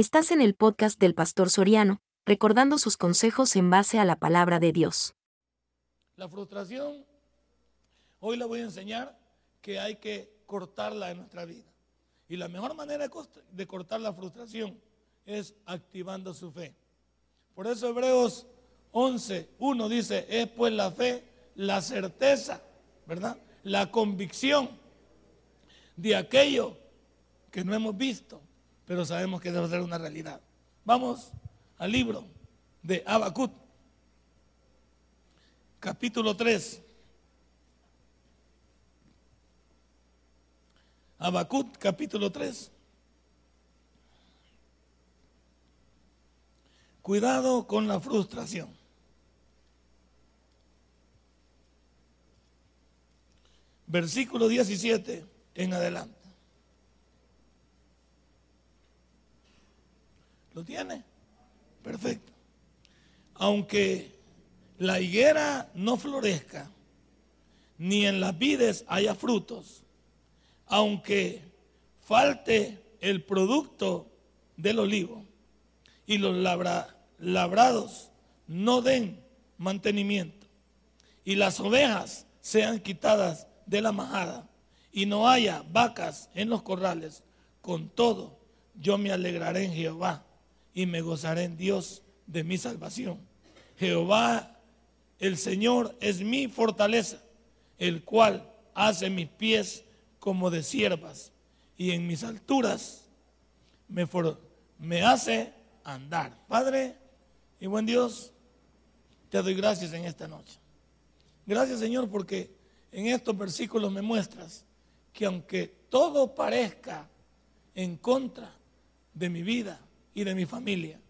Estás en el podcast del Pastor Soriano, recordando sus consejos en base a la palabra de Dios. La frustración, hoy le voy a enseñar que hay que cortarla en nuestra vida. Y la mejor manera de cortar la frustración es activando su fe. Por eso Hebreos 11, 1 dice, es pues la fe, la certeza, ¿verdad? La convicción de aquello que no hemos visto, pero sabemos que debe ser una realidad. Vamos al libro de Abacut, capítulo 3. Abacut, capítulo 3. Cuidado con la frustración. Versículo 17 en adelante. ¿Lo tiene? Perfecto. Aunque la higuera no florezca, ni en las vides haya frutos, aunque falte el producto del olivo y los labrados no den mantenimiento y las ovejas sean quitadas de la majada y no haya vacas en los corrales, con todo yo me alegraré en Jehová y me gozaré en Dios de mi salvación. Jehová, el Señor, es mi fortaleza, el cual hace mis pies como de siervas y en mis alturas me, me hace andar. Padre y buen Dios, te doy gracias en esta noche. Gracias Señor porque en estos versículos me muestras que aunque todo parezca en contra de mi vida, y de mi familia.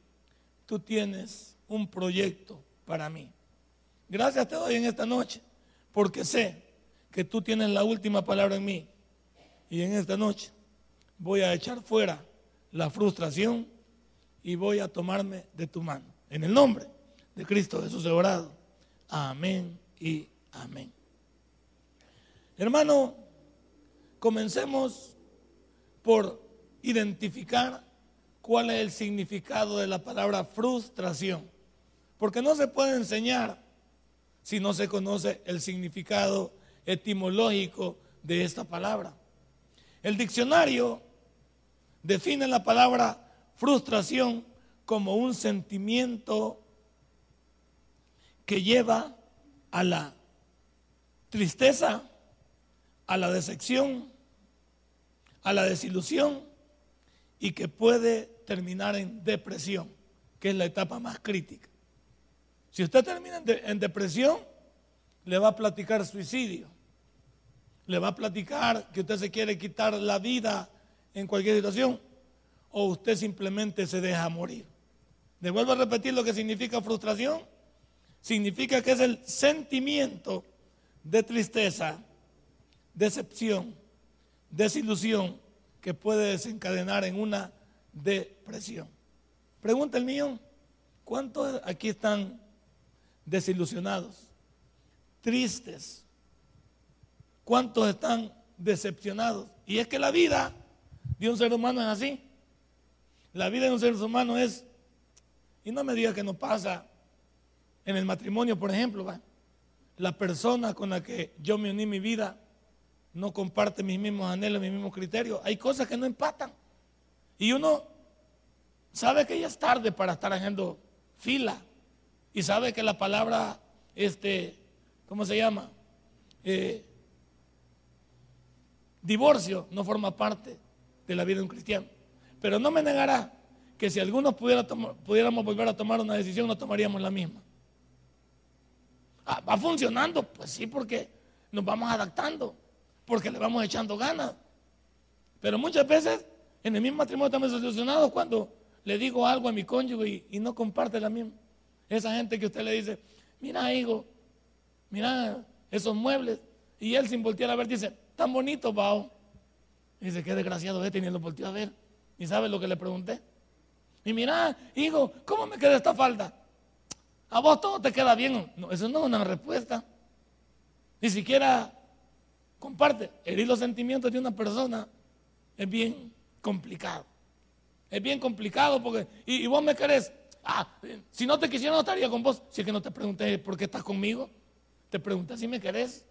Tú tienes un proyecto para mí. Gracias te doy en esta noche, porque sé que tú tienes la última palabra en mí. Y en esta noche voy a echar fuera la frustración y voy a tomarme de tu mano. En el nombre de Cristo Jesús orado. Amén y amén. Hermano, comencemos por identificar cuál es el significado de la palabra frustración. Porque no se puede enseñar si no se conoce el significado etimológico de esta palabra. El diccionario define la palabra frustración como un sentimiento que lleva a la tristeza, a la decepción, a la desilusión y que puede terminar en depresión, que es la etapa más crítica. Si usted termina en, depresión, le va a platicar suicidio, le va a platicar que usted se quiere quitar la vida en cualquier situación, o usted simplemente se deja morir. Le vuelvo a repetir lo que significa frustración. Significa que es el sentimiento de tristeza, decepción, desilusión que puede desencadenar en una depresión. Pregunta el mío, ¿cuántos aquí están desilusionados, tristes? ¿Cuántos están decepcionados? Y es que la vida de un ser humano es así. La vida de un ser humano es, y no me diga que no pasa en el matrimonio, por ejemplo, la persona con la que yo me uní mi vida no comparte mis mismos anhelos, mis mismos criterios. Hay cosas que no empatan. Y uno sabe que ya es tarde para estar haciendo fila. Y sabe que la palabra, este, ¿cómo se llama? Eh, divorcio no forma parte de la vida de un cristiano. Pero no me negará que si algunos pudiéramos volver a tomar una decisión, no tomaríamos la misma. Ah, ¿Va funcionando? Pues sí, porque nos vamos adaptando porque le vamos echando ganas. Pero muchas veces en el mismo matrimonio estamos desilusionados cuando le digo algo a mi cónyuge y, no comparte la misma. Esa gente que usted le dice, mira hijo, mira esos muebles. Y él sin voltear a ver dice, tan bonito, Bao. dice, qué desgraciado es, ni lo volteó a ver. ¿Y sabe lo que le pregunté? Y mira, hijo, ¿cómo me queda esta falda? A vos todo te queda bien. No, eso no es una respuesta. Ni siquiera comparte, herir los sentimientos de una persona es bien complicado. Es bien complicado porque, y, vos me querés, ah, si no te quisiera no estaría con vos. Si es que no te pregunté por qué estás conmigo, te pregunté si me querés.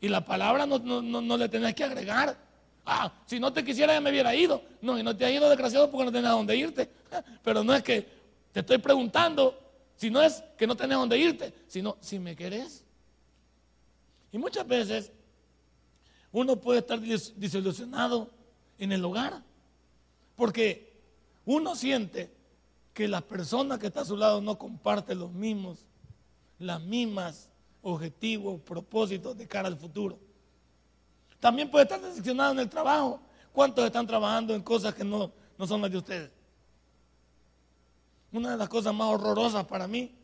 Y la palabra no, no, le tenés que agregar. Ah, si no te quisiera ya me hubiera ido. No, y no te ha ido desgraciado porque no tenés a dónde irte. Pero no es que te estoy preguntando, si no es que no tenés a dónde irte, sino si me querés. Y muchas veces uno puede estar desilusionado en el hogar porque uno siente que la persona que está a su lado no comparte los mismos, las mismas objetivos, propósitos de cara al futuro. También puede estar decepcionado en el trabajo. ¿Cuántos están trabajando en cosas que no, no son las de ustedes? Una de las cosas más horrorosas para mí,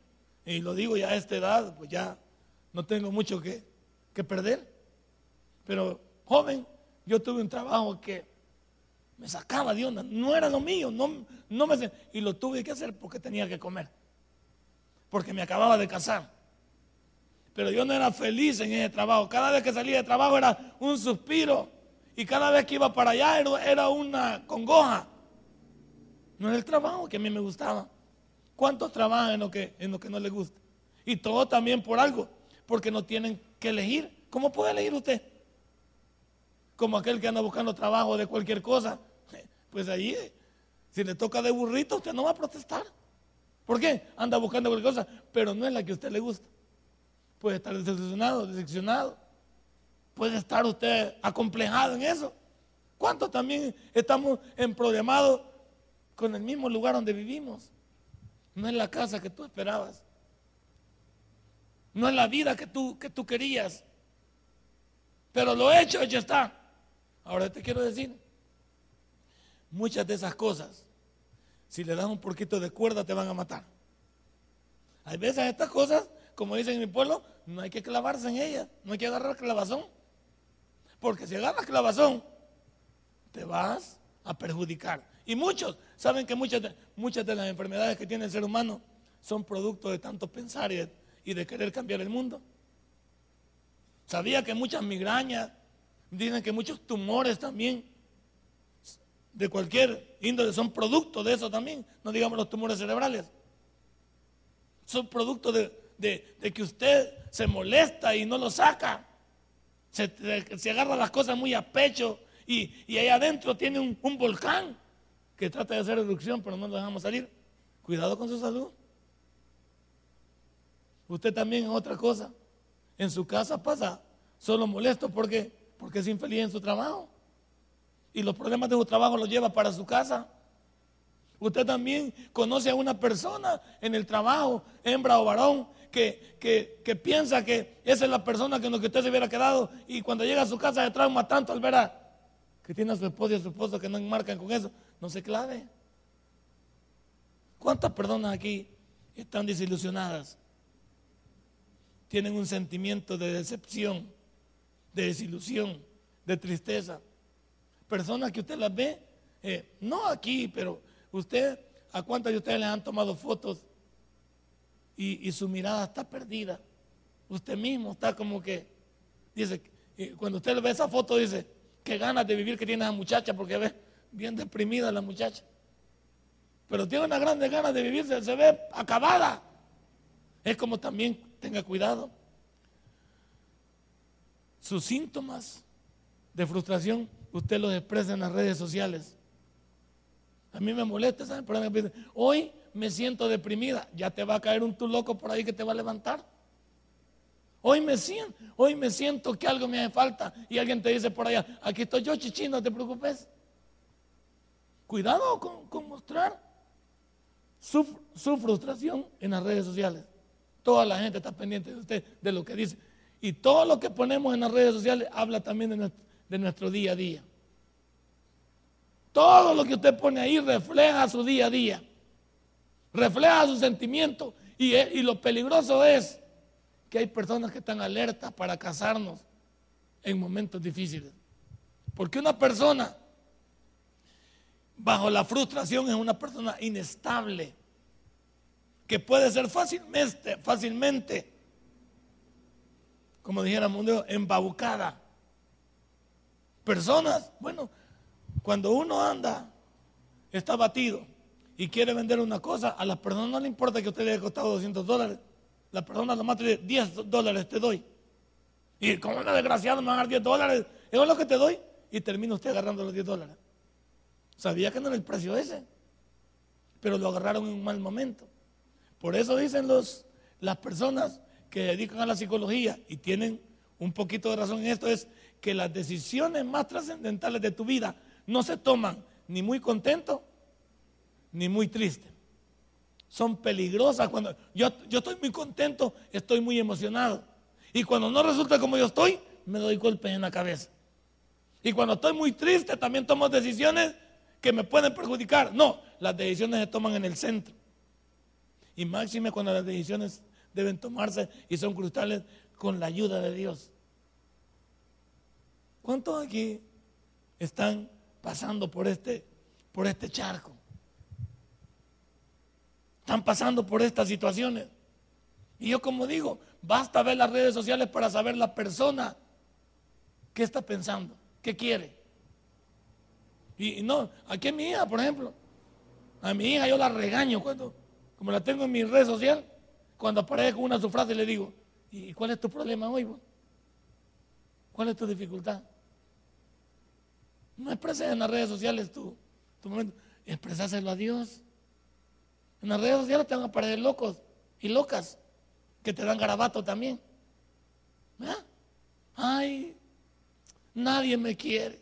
y lo digo ya a esta edad, pues ya no tengo mucho que, que perder, pero joven, yo tuve un trabajo que me sacaba de onda, no era lo mío, no, no me, y lo tuve que hacer porque tenía que comer, porque me acababa de casar. Pero yo no era feliz en ese trabajo. Cada vez que salía de trabajo era un suspiro. Y cada vez que iba para allá era una congoja. No es el trabajo que a mí me gustaba. ¿Cuántos trabajan en lo que, en lo que no les gusta? Y todo también por algo, porque no tienen que elegir. ¿Cómo puede elegir usted? Como aquel que anda buscando trabajo de cualquier cosa. Pues ahí, si le toca de burrito, usted no va a protestar. ¿Por qué? Anda buscando cualquier cosa, pero no es la que a usted le gusta. Puede estar decepcionado, decepcionado. Puede estar usted acomplejado en eso. ¿Cuántos también estamos emproblemados con el mismo lugar donde vivimos? No es la casa que tú esperabas. No es la vida que tú, que tú querías. Pero lo hecho, hecho está. Ahora te quiero decir, muchas de esas cosas, si le das un poquito de cuerda, te van a matar. Hay veces estas cosas, como dicen en mi pueblo, no hay que clavarse en ellas, no hay que agarrar clavazón. Porque si agarras clavazón, te vas a perjudicar. Y muchos saben que muchas de, muchas de las enfermedades que tiene el ser humano son producto de tanto pensar y de, y de querer cambiar el mundo. Sabía que muchas migrañas, dicen que muchos tumores también, de cualquier índole, son producto de eso también, no digamos los tumores cerebrales. Son producto de, que usted se molesta y no lo saca. Se, agarra las cosas muy a pecho y, ahí adentro tiene un, volcán que trata de hacer erupción, pero no lo dejamos salir. Cuidado con su salud. Usted también otra cosa. En su casa pasa solo molesto porque, porque es infeliz en su trabajo. Y los problemas de su trabajo los lleva para su casa. Usted también conoce a una persona en el trabajo, hembra o varón, que, que, piensa que esa es la persona con la que usted se hubiera quedado y cuando llega a su casa de trauma tanto al ver a, que tiene a su esposo y a su esposo que no enmarcan con eso no se clave. ¿Cuántas personas aquí están desilusionadas? Tienen un sentimiento de decepción, de desilusión, de tristeza. Personas que usted las ve, eh, no aquí, pero usted, ¿a cuántas de ustedes les han tomado fotos y, su mirada está perdida? Usted mismo está como que, dice, cuando usted ve esa foto, dice, qué ganas de vivir que tiene esa muchacha porque ve bien deprimida la muchacha. Pero tiene una grande ganas de vivir, se ve acabada. Es como también tenga cuidado. Sus síntomas de frustración, usted los expresa en las redes sociales. A mí me molesta, ¿saben? hoy me siento deprimida. Ya te va a caer un tu loco por ahí que te va a levantar. Hoy me siento, hoy me siento que algo me hace falta y alguien te dice por allá, aquí estoy yo, chichi, no te preocupes. Cuidado con, mostrar su, frustración en las redes sociales. Toda la gente está pendiente de usted, de lo que dice. Y todo lo que ponemos en las redes sociales habla también de nuestro, día a día. Todo lo que usted pone ahí refleja su día a día. Refleja su sentimiento. Y, y lo peligroso es que hay personas que están alertas para casarnos en momentos difíciles. Porque una persona bajo la frustración es una persona inestable, que puede ser fácilmente, fácilmente, como dijéramos, embabucada. Personas, bueno, cuando uno anda está batido y quiere vender una cosa, a la persona no le importa que usted le haya costado 200 dólares. La persona lo mata y dice, 10 dólares te doy. Y como una desgraciado me van a dar 10 dólares, eso es lo que te doy. Y termina usted agarrando los 10 dólares. Sabía que no era el precio ese, pero lo agarraron en un mal momento. Por eso dicen los, las personas que dedican a la psicología y tienen un poquito de razón en esto, es que las decisiones más trascendentales de tu vida no se toman ni muy contento ni muy triste. Son peligrosas cuando yo, yo estoy muy contento, estoy muy emocionado. Y cuando no resulta como yo estoy, me doy golpes en la cabeza. Y cuando estoy muy triste, también tomo decisiones que me pueden perjudicar. No, las decisiones se toman en el centro. Y máxime cuando las decisiones deben tomarse y son cruciales con la ayuda de Dios. ¿Cuántos aquí están pasando por este, por este charco? Están pasando por estas situaciones. Y yo como digo, basta ver las redes sociales para saber la persona qué está pensando, qué quiere. Y no, aquí mi hija, por ejemplo, a mi hija yo la regaño cuando, como la tengo en mi red social, cuando aparece con una su frase le digo, ¿y cuál es tu problema hoy? ¿Cuál es tu dificultad? No expreses en las redes sociales tu, tu momento, expresáselo a Dios. En las redes sociales te van a aparecer locos y locas que te dan garabato también. Ay, nadie me quiere.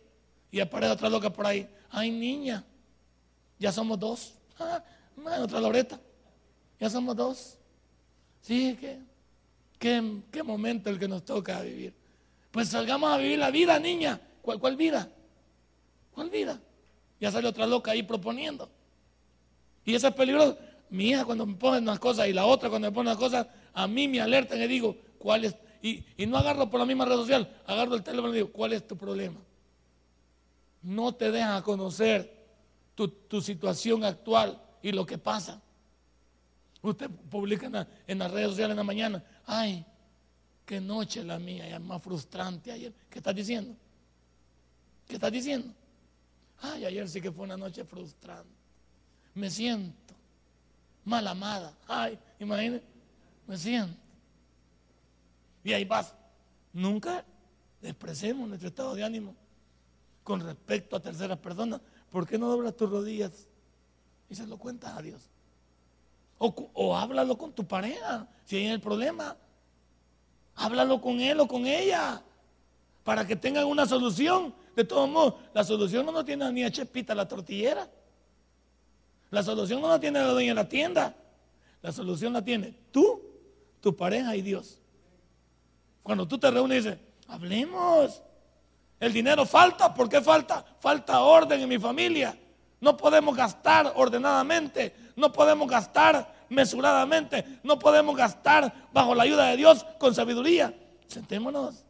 Y aparece otra loca por ahí. Ay, niña, ya somos dos. Ah, otra Loreta, ya somos dos. Sí, ¿qué, qué, qué momento el que nos toca vivir. Pues salgamos a vivir la vida, niña. ¿Cuál, cuál vida? ¿Cuál vida? Ya sale otra loca ahí proponiendo. Y eso es peligroso mi hija cuando me pone unas cosas y la otra cuando me pone unas cosas, a mí me alertan y digo, ¿cuál es? Y, no agarro por la misma red social, agarro el teléfono y digo, ¿cuál es tu problema? No te dejan conocer tu, situación actual y lo que pasa. Usted publica en, las redes sociales en la mañana, ay, qué noche la mía, ya más frustrante ayer. ¿Qué estás diciendo? ¿Qué estás diciendo? Ay, ayer sí que fue una noche frustrante. Me siento mal amada. Ay, imagínate, me siento. Y ahí vas. Nunca expresemos nuestro estado de ánimo con respecto a terceras personas. ¿Por qué no doblas tus rodillas y se lo cuentas a Dios? O, háblalo con tu pareja, si hay el problema. Háblalo con él o con ella para que tengan una solución. De todos modos, la solución no tiene ni a Chepita la tortillera. La solución no la tiene la dueña de la tienda. La solución la tiene tú, tu pareja y Dios. Cuando tú te reúnes dices, hablemos. El dinero falta. ¿Por qué falta? Falta orden en mi familia. No podemos gastar ordenadamente. No podemos gastar mesuradamente. No podemos gastar bajo la ayuda de Dios con sabiduría. Sentémonos.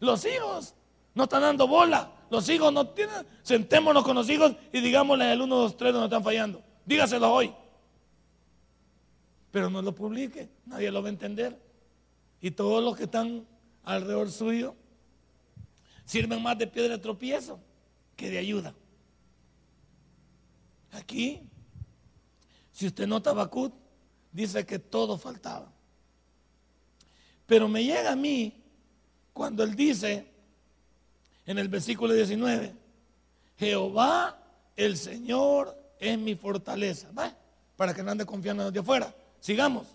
Los hijos no están dando bola. Los hijos no tienen. Sentémonos con los hijos y digámosle el 1, 2, 3 donde están fallando. Dígaselo hoy. Pero no lo publique, nadie lo va a entender. Y todos los que están alrededor suyo sirven más de piedra de tropiezo que de ayuda. Aquí, si usted nota Bacut, dice que todo faltaba. Pero me llega a mí cuando él dice en el versículo 19, Jehová el Señor es mi fortaleza. Para que no ande confiando en de afuera. Sigamos.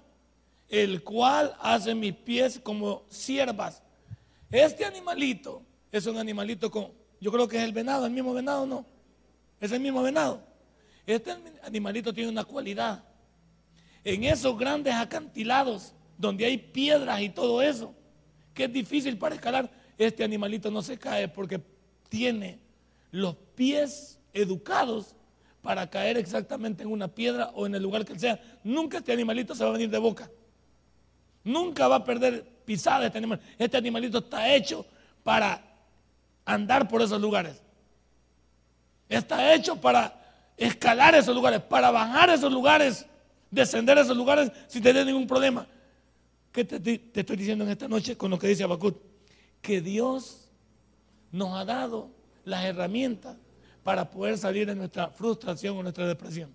El cual hace mis pies como siervas. Este animalito es un animalito con, yo creo que es el venado, el mismo venado, ¿no? Es el mismo venado. Este animalito tiene una cualidad. En esos grandes acantilados, donde hay piedras y todo eso, que es difícil para escalar, este animalito no se cae porque tiene los pies educados para caer exactamente en una piedra o en el lugar que sea. Nunca este animalito se va a venir de boca. Nunca va a perder pisada este animal. Este animalito está hecho para andar por esos lugares. Está hecho para escalar esos lugares, para bajar esos lugares, descender esos lugares sin tener ningún problema. ¿Qué te, estoy diciendo en esta noche con lo que dice Abacut? que Dios nos ha dado las herramientas para poder salir de nuestra frustración o nuestra depresión.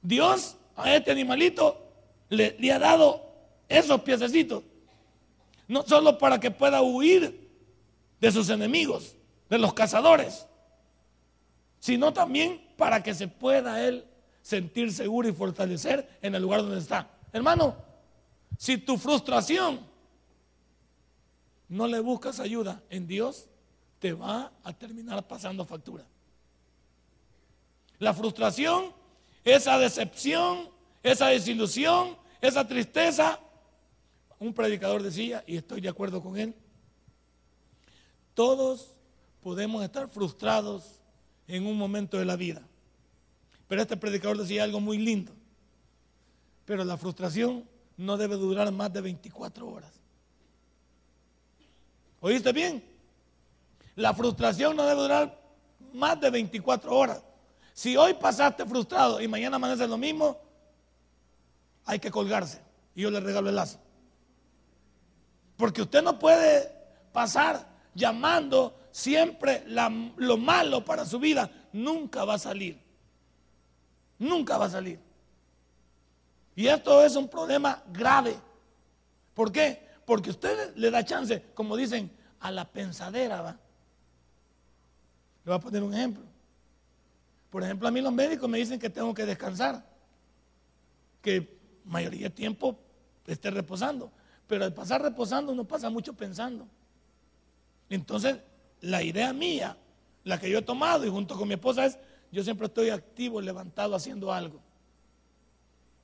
Dios a este animalito le, le ha dado esos piececitos, no solo para que pueda huir de sus enemigos, de los cazadores, sino también para que se pueda él sentir seguro y fortalecer en el lugar donde está. Hermano, si tu frustración no le buscas ayuda en Dios, te va a terminar pasando factura. La frustración, esa decepción, esa desilusión, esa tristeza, un predicador decía, y estoy de acuerdo con él, todos podemos estar frustrados en un momento de la vida. Pero este predicador decía algo muy lindo. Pero la frustración no debe durar más de 24 horas. ¿Oíste bien? La frustración no debe durar más de 24 horas. Si hoy pasaste frustrado y mañana amanece lo mismo, hay que colgarse. Y yo le regalo el lazo. Porque usted no puede pasar llamando siempre lo malo para su vida. Nunca va a salir. Nunca va a salir. Y esto es un problema grave. ¿Por qué? Porque usted le da chance, como dicen, a la pensadera, ¿va? Le voy a poner un ejemplo. Por ejemplo, a mí los médicos me dicen que tengo que descansar, que mayoría de tiempo esté reposando. Pero al pasar reposando uno pasa mucho pensando. Entonces, la idea mía, la que yo he tomado y junto con mi esposa es, yo siempre estoy activo, levantado, haciendo algo.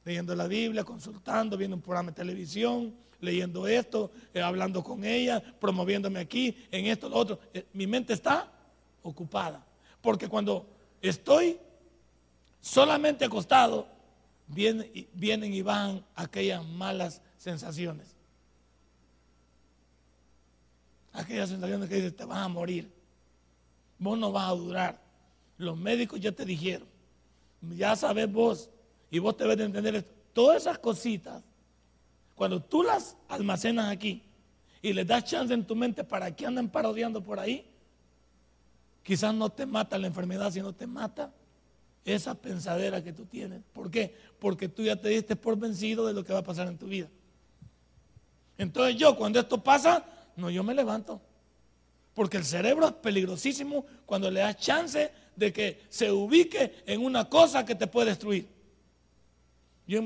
Leyendo la Biblia, consultando, viendo un programa de televisión, leyendo esto, eh, hablando con ella, promoviéndome aquí, en esto, lo otro. Eh, mi mente está ocupada. Porque cuando estoy solamente acostado, vienen, vienen y van aquellas malas sensaciones aquella sensación que dice, te vas a morir, vos no vas a durar. Los médicos ya te dijeron, ya sabes vos, y vos te debes de entender esto. Todas esas cositas, cuando tú las almacenas aquí y les das chance en tu mente para que anden parodiando por ahí, quizás no te mata la enfermedad, sino te mata esa pensadera que tú tienes. ¿Por qué? Porque tú ya te diste por vencido de lo que va a pasar en tu vida. Entonces yo cuando esto pasa, no, yo me levanto. Porque el cerebro es peligrosísimo cuando le das chance de que se ubique en una cosa que te puede destruir. Yo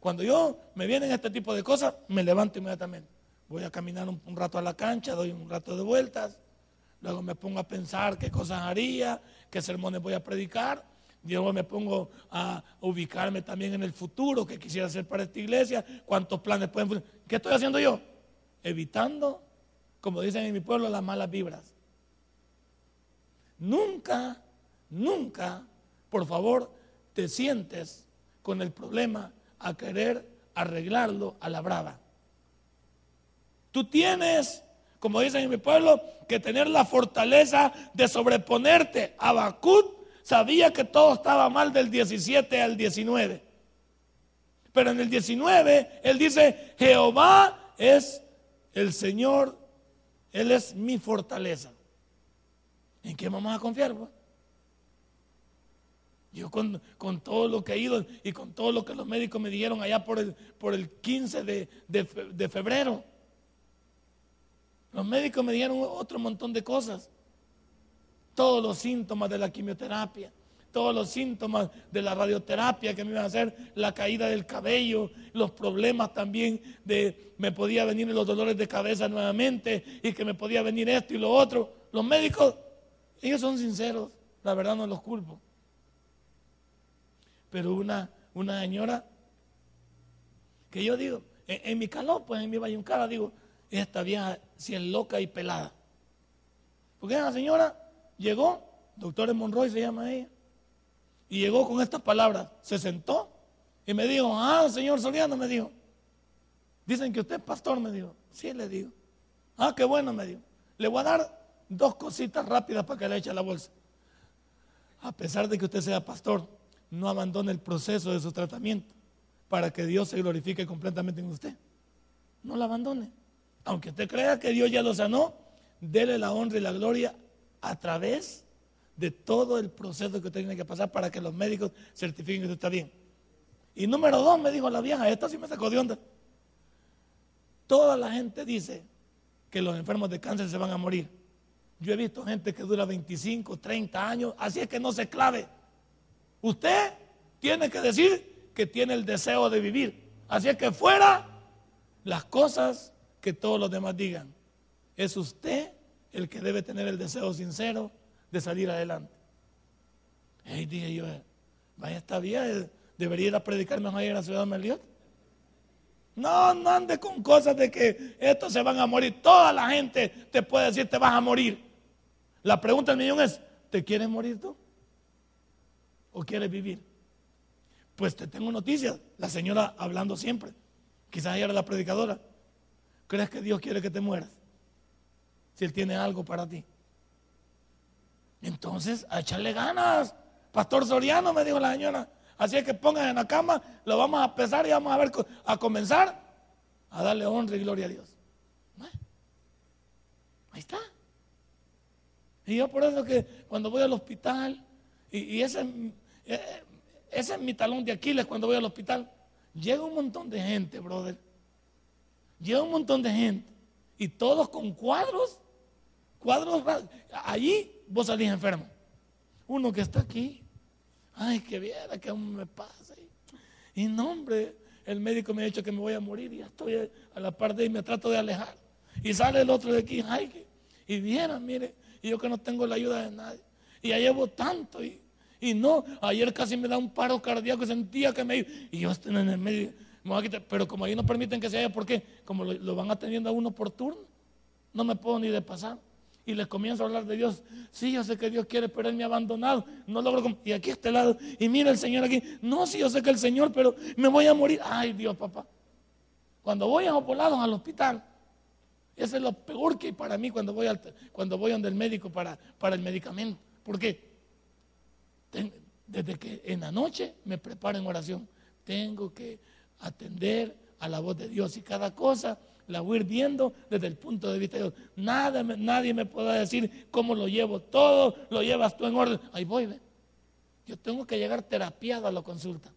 cuando yo me vienen este tipo de cosas, me levanto inmediatamente. Voy a caminar un, rato a la cancha, doy un rato de vueltas, luego me pongo a pensar qué cosas haría, qué sermones voy a predicar, luego me pongo a ubicarme también en el futuro, qué quisiera hacer para esta iglesia, cuántos planes pueden... ¿Qué estoy haciendo yo? Evitando como dicen en mi pueblo, las malas vibras. Nunca, nunca, por favor, te sientes con el problema a querer arreglarlo a la brava. Tú tienes, como dicen en mi pueblo, que tener la fortaleza de sobreponerte. Abacut sabía que todo estaba mal del 17 al 19. Pero en el 19 él dice, Jehová es el Señor él es mi fortaleza. ¿En qué vamos a confiar? Pues? Yo con, todo lo que he ido y con todo lo que los médicos me dijeron allá por el, por el 15 de, de febrero, los médicos me dijeron otro montón de cosas. Todos los síntomas de la quimioterapia todos los síntomas de la radioterapia que me iban a hacer, la caída del cabello, los problemas también de me podía venir los dolores de cabeza nuevamente y que me podía venir esto y lo otro. Los médicos, ellos son sinceros, la verdad no los culpo. Pero una, una señora que yo digo, en, mi calor, pues en mi bayuncada, digo, esta vieja si es loca y pelada. Porque la señora llegó, doctor Monroy se llama ella, y llegó con estas palabras, se sentó y me dijo, ah, señor Soriano, me dijo, dicen que usted es pastor, me dijo, sí, le digo, ah, qué bueno, me dijo, le voy a dar dos cositas rápidas para que le eche la bolsa. A pesar de que usted sea pastor, no abandone el proceso de su tratamiento para que Dios se glorifique completamente en usted. No la abandone. Aunque usted crea que Dios ya lo sanó, dele la honra y la gloria a través de todo el proceso que usted tiene que pasar para que los médicos certifiquen que usted está bien. Y número dos, me dijo la vieja, esta sí me sacó de onda. Toda la gente dice que los enfermos de cáncer se van a morir. Yo he visto gente que dura 25, 30 años, así es que no se clave. Usted tiene que decir que tiene el deseo de vivir. Así es que fuera las cosas que todos los demás digan. Es usted el que debe tener el deseo sincero de salir adelante. Hey, dije yo, vaya, está bien, debería ir a predicar mejor en la ciudad de Meliot. No, no ande con cosas de que estos se van a morir. Toda la gente te puede decir te vas a morir. La pregunta del millón es, ¿te quieres morir tú? ¿O quieres vivir? Pues te tengo noticias. La señora hablando siempre. Quizás ella era la predicadora. ¿Crees que Dios quiere que te mueras? Si Él tiene algo para ti. Entonces, a echarle ganas. Pastor Soriano me dijo la señora. Así es que pongan en la cama, lo vamos a pesar y vamos a ver a comenzar a darle honra y gloria a Dios. ahí está. Y yo por eso que cuando voy al hospital, y, ese, eh, ese es mi talón de Aquiles cuando voy al hospital, llega un montón de gente, brother. Llega un montón de gente. Y todos con cuadros, cuadros, allí vos salís enfermo. Uno que está aquí, ay, que viera que aún me pasa. Y no, hombre, el médico me ha dicho que me voy a morir y ya estoy a la parte y me trato de alejar. Y sale el otro de aquí, ay, y viera, mire, y yo que no tengo la ayuda de nadie. Y ya llevo tanto y, y no, ayer casi me da un paro cardíaco, sentía que me y yo estoy en el medio, pero como ahí no permiten que se haya, ¿por qué? Como lo, lo van atendiendo a uno por turno, no me puedo ni de pasar y les comienzo a hablar de Dios. Sí, yo sé que Dios quiere, pero Él me ha abandonado. No logro. Y aquí a este lado. Y mira el Señor aquí. No, sí, yo sé que el Señor, pero me voy a morir. Ay, Dios, papá. Cuando voy a Opolados al hospital, eso es lo peor que hay para mí cuando voy, al, cuando voy donde el médico para, para el medicamento. ¿Por qué? desde que en la noche me preparo en oración, tengo que atender a la voz de Dios y cada cosa la voy a ir viendo desde el punto de vista de Dios. Nada, nadie me puede decir cómo lo llevo todo, lo llevas tú en orden. Ahí voy, ve. Yo tengo que llegar terapiado a la consulta.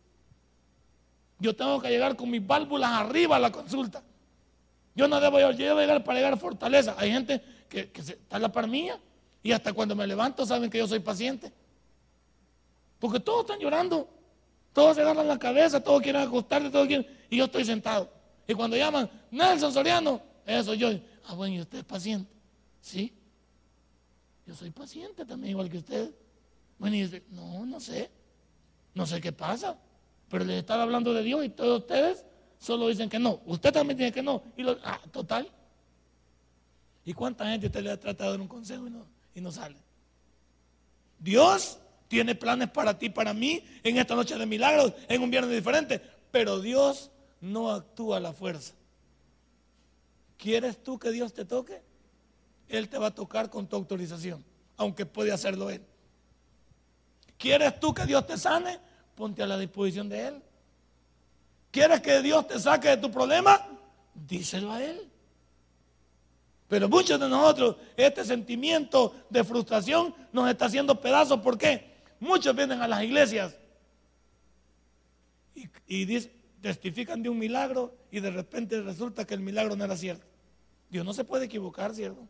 Yo tengo que llegar con mis válvulas arriba a la consulta. Yo no debo, yo debo llegar para llegar a fortaleza. Hay gente que, está en la par y hasta cuando me levanto saben que yo soy paciente. Porque todos están llorando, todos se agarran la cabeza, todos quieren acostarse, todos quieren, y yo estoy sentado. Y cuando llaman, Nelson Soriano, eso yo. Ah, bueno, ¿y usted es paciente? Sí. Yo soy paciente también, igual que usted. Bueno, y dice, no, no sé. No sé qué pasa. Pero les estaba hablando de Dios y todos ustedes solo dicen que no. Usted también tiene que no. Y lo, ah, total. ¿Y cuánta gente usted le ha tratado de dar un consejo y no, y no sale? Dios tiene planes para ti, para mí, en esta noche de milagros, en un viernes diferente. Pero Dios no actúa la fuerza. ¿Quieres tú que Dios te toque? Él te va a tocar con tu autorización, aunque puede hacerlo Él. ¿Quieres tú que Dios te sane? Ponte a la disposición de Él. ¿Quieres que Dios te saque de tu problema? Díselo a Él. Pero muchos de nosotros, este sentimiento de frustración nos está haciendo pedazos. ¿Por qué? Muchos vienen a las iglesias y, y dicen, testifican de un milagro y de repente resulta que el milagro no era cierto. Dios no se puede equivocar, ¿cierto?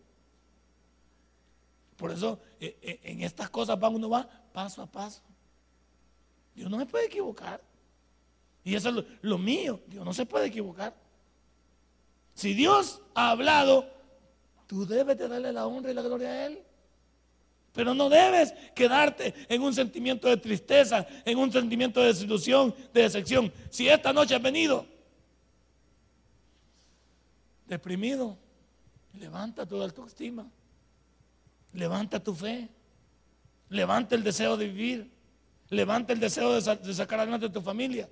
Por eso eh, eh, en estas cosas va, uno va paso a paso. Dios no se puede equivocar. Y eso es lo, mío. Dios no se puede equivocar. Si Dios ha hablado, tú debes de darle la honra y la gloria a Él. Pero no debes quedarte en un sentimiento de tristeza, en un sentimiento de desilusión, de decepción. Si esta noche has venido deprimido, levanta tu autoestima, levanta tu fe, levanta el deseo de vivir, levanta el deseo de, sacar adelante a tu familia,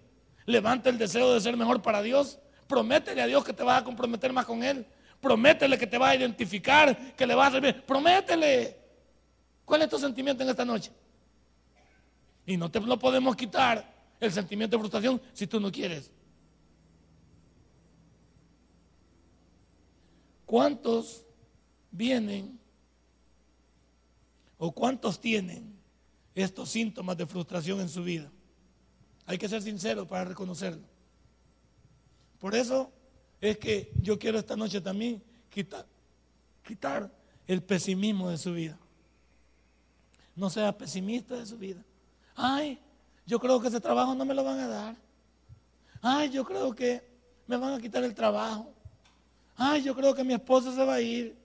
levanta el deseo de ser mejor para Dios. Prométele a Dios que te vas a comprometer más con Él. Prométele que te vas a identificar, que le vas a servir. Prométele. ¿Cuál es tu sentimiento en esta noche? Y no te lo podemos quitar el sentimiento de frustración si tú no quieres. ¿Cuántos vienen ¿O cuántos tienen estos síntomas de frustración en su vida? Hay que ser sincero para reconocerlo. Por eso es que yo quiero esta noche también quitar, quitar el pesimismo de su vida. No sea pesimista de su vida. Ay, yo creo que ese trabajo no me lo van a dar. Ay, yo creo que me van a quitar el trabajo. Ay, yo creo que mi esposo se va a ir.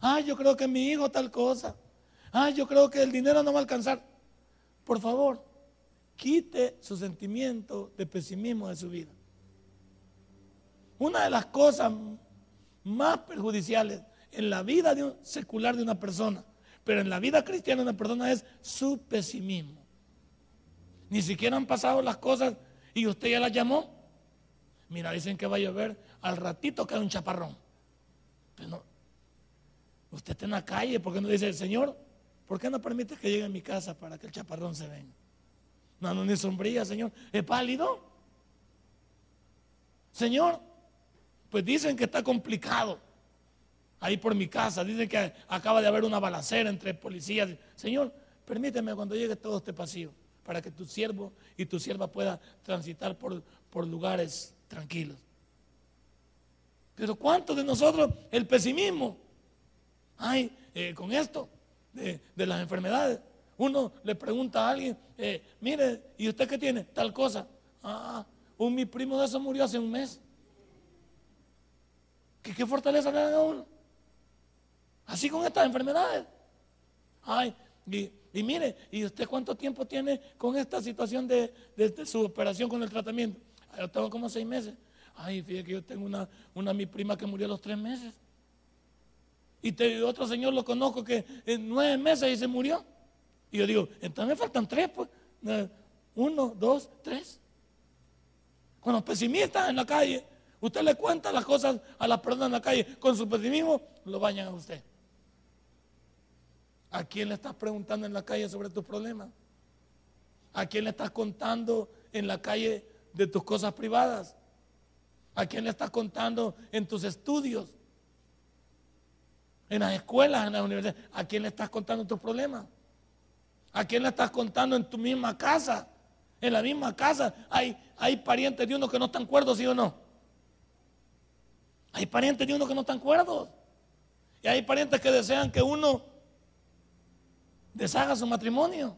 Ay, yo creo que mi hijo tal cosa. Ay, yo creo que el dinero no va a alcanzar. Por favor, quite su sentimiento de pesimismo de su vida. Una de las cosas más perjudiciales en la vida secular de una persona, pero en la vida cristiana una persona es su pesimismo. Ni siquiera han pasado las cosas y usted ya las llamó. Mira, dicen que va a llover, al ratito cae un chaparrón. Pero usted está en la calle, ¿por qué no dice, Señor, ¿por qué no permite que llegue a mi casa para que el chaparrón se venga? No, no, ni sombría, Señor. ¿Es pálido? Señor, pues dicen que está complicado. Ahí por mi casa, dicen que acaba de haber una balacera entre policías. Señor, permíteme cuando llegue todo este pasillo para que tu siervo y tu sierva pueda transitar por, por lugares tranquilos. Pero ¿cuántos de nosotros el pesimismo? Ay, eh, con esto de, las enfermedades. Uno le pregunta a alguien, eh, mire, ¿y usted qué tiene? Tal cosa. Ah, un mi primo de eso murió hace un mes. ¿Qué, qué fortaleza le dan a uno? Así con estas enfermedades. Ay, y mire, ¿y usted cuánto tiempo tiene con esta situación de, su operación con el tratamiento? Yo tengo como seis meses. Ay, fíjate que yo tengo una, una mi prima que murió a los tres meses. Y otro señor lo conozco que en nueve meses y se murió. Y yo digo, entonces me faltan tres, pues. Uno, dos, tres. Con los pesimistas en la calle, usted le cuenta las cosas a las personas en la calle, con su pesimismo lo bañan a usted. ¿A quién le estás preguntando en la calle sobre tus problemas? ¿A quién le estás contando en la calle de tus cosas privadas? ¿A quién le estás contando en tus estudios? En las escuelas, en las universidades. ¿A quién le estás contando tus problemas? ¿A quién le estás contando en tu misma casa? En la misma casa hay, hay parientes de uno que no están cuerdos, ¿sí o no? Hay parientes de uno que no están cuerdos. Y hay parientes que desean que uno deshaga su matrimonio.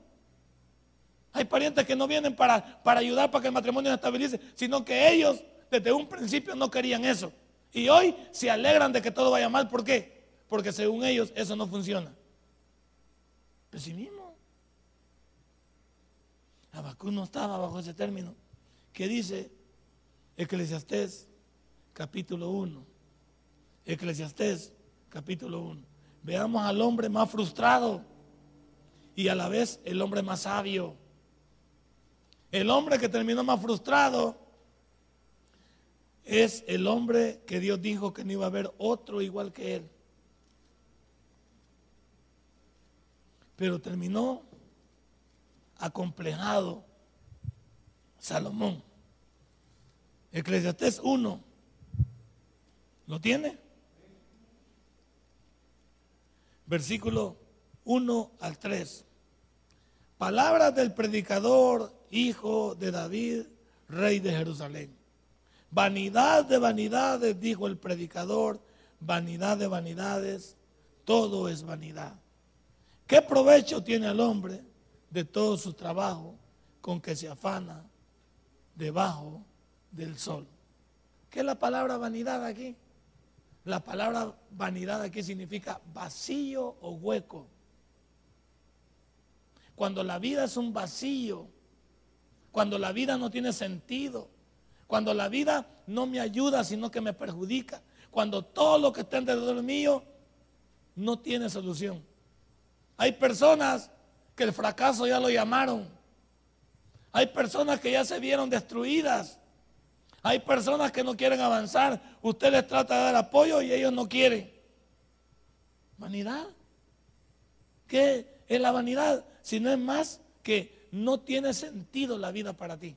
Hay parientes que no vienen para, para ayudar para que el matrimonio se estabilice, sino que ellos desde un principio no querían eso. Y hoy se alegran de que todo vaya mal. ¿Por qué? Porque según ellos eso no funciona. Pesimismo. Abacú no estaba bajo ese término. ¿Qué dice Eclesiastés capítulo 1? Eclesiastés capítulo 1. Veamos al hombre más frustrado y a la vez el hombre más sabio. El hombre que terminó más frustrado es el hombre que Dios dijo que no iba a haber otro igual que él. Pero terminó acomplejado Salomón. Eclesiastés 1. ¿Lo tiene? Versículo 1 al 3. Palabras del predicador, hijo de David, rey de Jerusalén. Vanidad de vanidades, dijo el predicador, vanidad de vanidades, todo es vanidad. ¿Qué provecho tiene el hombre de todo su trabajo con que se afana debajo del sol? ¿Qué es la palabra vanidad aquí? La palabra vanidad aquí significa vacío o hueco cuando la vida es un vacío, cuando la vida no tiene sentido, cuando la vida no me ayuda, sino que me perjudica, cuando todo lo que está alrededor mío no tiene solución. Hay personas que el fracaso ya lo llamaron. Hay personas que ya se vieron destruidas. Hay personas que no quieren avanzar. Usted les trata de dar apoyo y ellos no quieren. Vanidad. ¿Qué es la vanidad? Si no es más que no tiene sentido la vida para ti.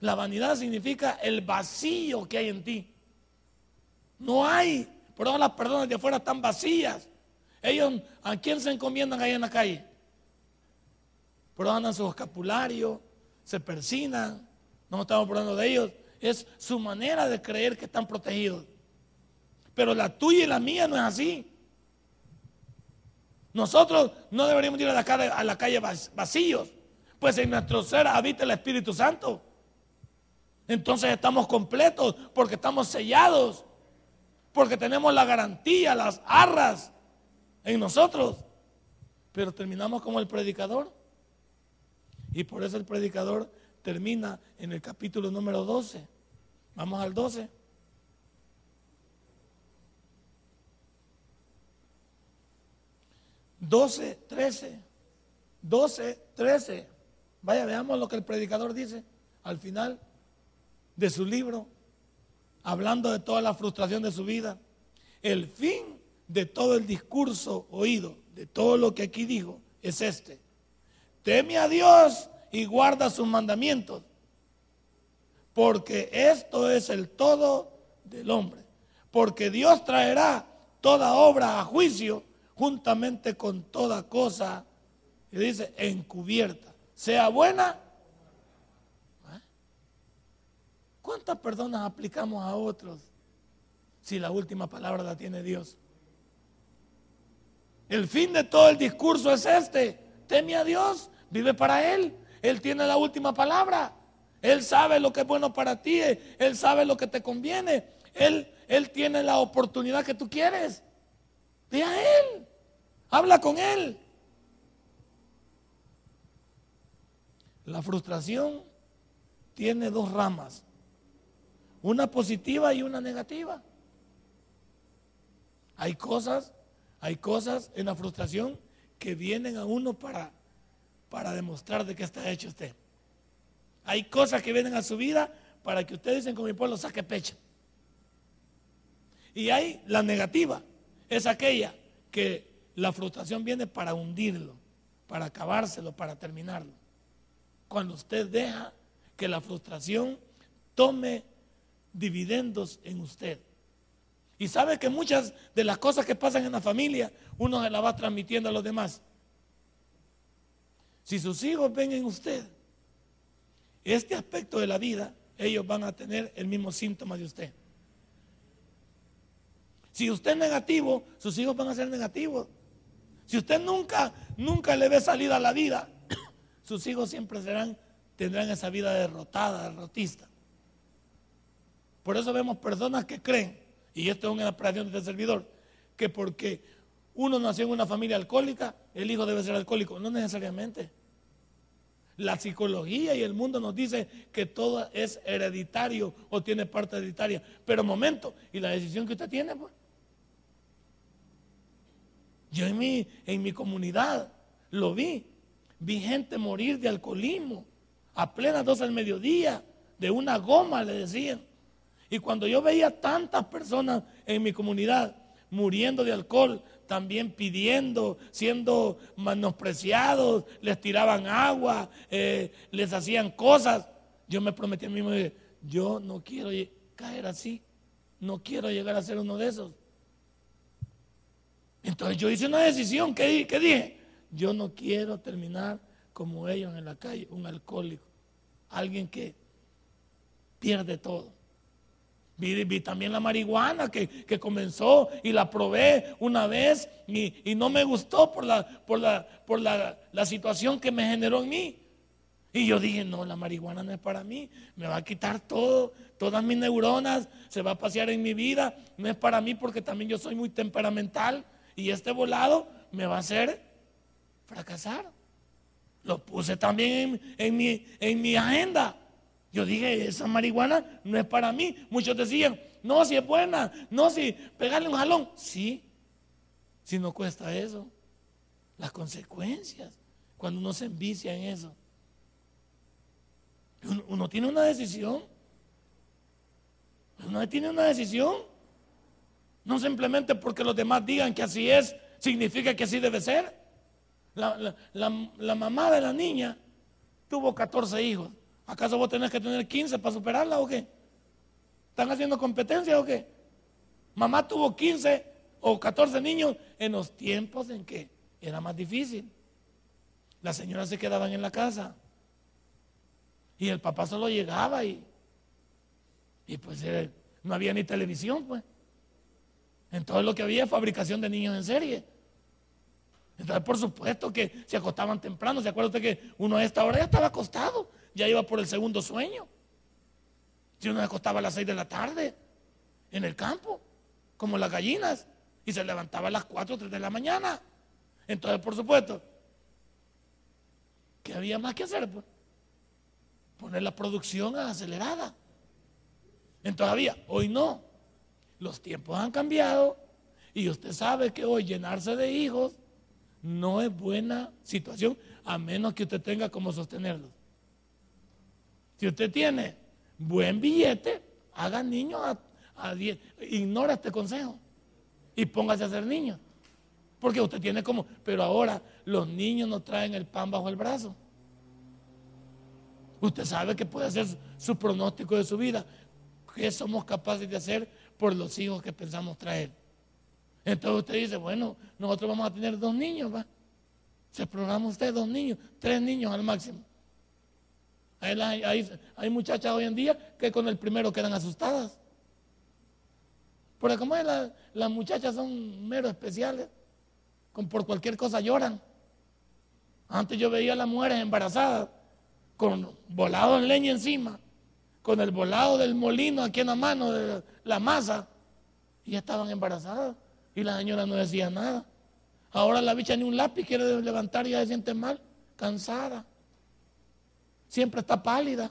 La vanidad significa el vacío que hay en ti. No hay, por eso las personas de afuera están vacías. Ellos, ¿a quién se encomiendan ahí en la calle? Pero andan su escapulario, se persinan, no estamos hablando de ellos, es su manera de creer que están protegidos. Pero la tuya y la mía no es así. Nosotros no deberíamos ir a la calle, a la calle vacíos, pues en nuestro ser habita el Espíritu Santo. Entonces estamos completos porque estamos sellados, porque tenemos la garantía, las arras en nosotros. Pero terminamos como el predicador. Y por eso el predicador termina en el capítulo número 12. Vamos al 12. 12, 13. 12, 13. Vaya, veamos lo que el predicador dice al final de su libro, hablando de toda la frustración de su vida. El fin de todo el discurso oído, de todo lo que aquí dijo, es este. Teme a Dios y guarda sus mandamientos, porque esto es el todo del hombre. Porque Dios traerá toda obra a juicio juntamente con toda cosa, y dice, encubierta, sea buena. ¿eh? ¿Cuántas personas aplicamos a otros si la última palabra la tiene Dios? El fin de todo el discurso es este. Teme a Dios, vive para Él. Él tiene la última palabra. Él sabe lo que es bueno para ti. Él sabe lo que te conviene. Él, él tiene la oportunidad que tú quieres. Ve a Él. Habla con Él. La frustración tiene dos ramas. Una positiva y una negativa. Hay cosas, hay cosas en la frustración que vienen a uno para, para demostrar de qué está hecho usted. Hay cosas que vienen a su vida para que ustedes dicen con mi pueblo saque pecho. Y hay la negativa, es aquella que la frustración viene para hundirlo, para acabárselo, para terminarlo. Cuando usted deja que la frustración tome dividendos en usted. Y sabe que muchas de las cosas que pasan en la familia, uno se las va transmitiendo a los demás. Si sus hijos ven en usted este aspecto de la vida, ellos van a tener el mismo síntoma de usted. Si usted es negativo, sus hijos van a ser negativos. Si usted nunca, nunca le ve salida a la vida, sus hijos siempre serán, tendrán esa vida derrotada, derrotista. Por eso vemos personas que creen, y esto es una operación de este servidor, que porque uno nació en una familia alcohólica, el hijo debe ser alcohólico. No necesariamente. La psicología y el mundo nos dice que todo es hereditario o tiene parte hereditaria. Pero momento, ¿y la decisión que usted tiene? Pues? Yo en mi, en mi comunidad lo vi. Vi gente morir de alcoholismo a plenas dos del mediodía, de una goma, le decían. Y cuando yo veía tantas personas en mi comunidad muriendo de alcohol, también pidiendo, siendo menospreciados, les tiraban agua, eh, les hacían cosas, yo me prometí a mí mismo, yo no quiero caer así, no quiero llegar a ser uno de esos. Entonces yo hice una decisión, ¿qué, dije? Yo no quiero terminar como ellos en la calle, un alcohólico, alguien que pierde todo. Vi, también la marihuana que, comenzó y la probé una vez y, no me gustó por, la, por, la, por la, la, situación que me generó en mí. Y yo dije, no, la marihuana no es para mí, me va a quitar todo, todas mis neuronas, se va a pasear en mi vida, no es para mí porque también yo soy muy temperamental y este volado me va a hacer fracasar. Lo puse también en, mi, en mi agenda. Yo dije, esa marihuana no es para mí. Muchos decían, no, si es buena, no, si pegarle un jalón. Sí, si no cuesta eso. Las consecuencias, cuando uno se envicia en eso. uno tiene una decisión. Uno tiene una decisión. No simplemente porque los demás digan que así es, significa que así debe ser. La, mamá de la niña tuvo 14 hijos. ¿Acaso vos tenés que tener 15 para superarla o qué? ¿Están haciendo competencia o qué? Mamá tuvo 15 o 14 niños en los tiempos en que era más difícil. Las señoras se quedaban en la casa y el papá solo llegaba y, y pues eh, no había ni televisión, pues. Entonces lo que había es fabricación de niños en serie. Entonces, por supuesto que se acostaban temprano. ¿Se acuerda usted que uno a esta hora ya estaba acostado? Ya iba por el segundo sueño. Si uno se acostaba a las seis de la tarde en el campo, como las gallinas, y se levantaba a las cuatro o tres de la mañana. Entonces, por supuesto, ¿qué había más que hacer? Pues? Poner la producción acelerada. Entonces había, hoy no. Los tiempos han cambiado y usted sabe que hoy llenarse de hijos no es buena situación a menos que usted tenga como sostenerlos. Si usted tiene buen billete, haga niños a, 10, ignora este consejo y póngase a hacer niños. Porque usted tiene como, pero ahora los niños no traen el pan bajo el brazo. Usted sabe que puede hacer su pronóstico de su vida. ¿Qué somos capaces de hacer por los hijos que pensamos traer? Entonces usted dice, bueno, nosotros vamos a tener dos niños, ¿va? Se programa usted dos niños, tres niños al máximo. Hay, muchachas hoy en día que con el primero quedan asustadas. Porque como es, las muchachas son mero especiales, con, por cualquier cosa lloran. Antes yo veía a las mujeres embarazadas con volado en leña encima, con el volado del molino aquí en la mano de la masa, y ya estaban embarazadas. Y la señora no decía nada. Ahora la bicha ni un lápiz quiere levantar y ya se siente mal, cansada. Siempre está pálida.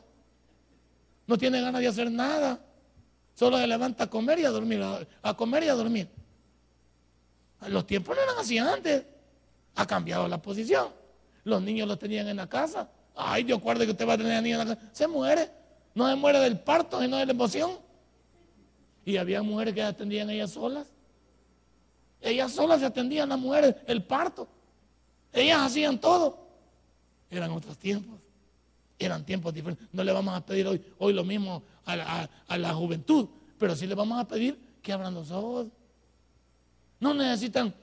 No tiene ganas de hacer nada. Solo se levanta a comer y a dormir, a, comer y a dormir. Los tiempos no eran así antes. Ha cambiado la posición. Los niños los tenían en la casa. Ay, Dios guarde que usted va a tener a niños en la casa. Se muere. No se muere del parto, sino de la emoción. Y había mujeres que atendían ellas solas. Ellas solas se atendían a mujeres el parto. Ellas hacían todo. Eran otros tiempos. Eran tiempos diferentes. No le vamos a pedir hoy, hoy lo mismo a la, a la juventud, pero sí le vamos a pedir que abran los ojos. No necesitan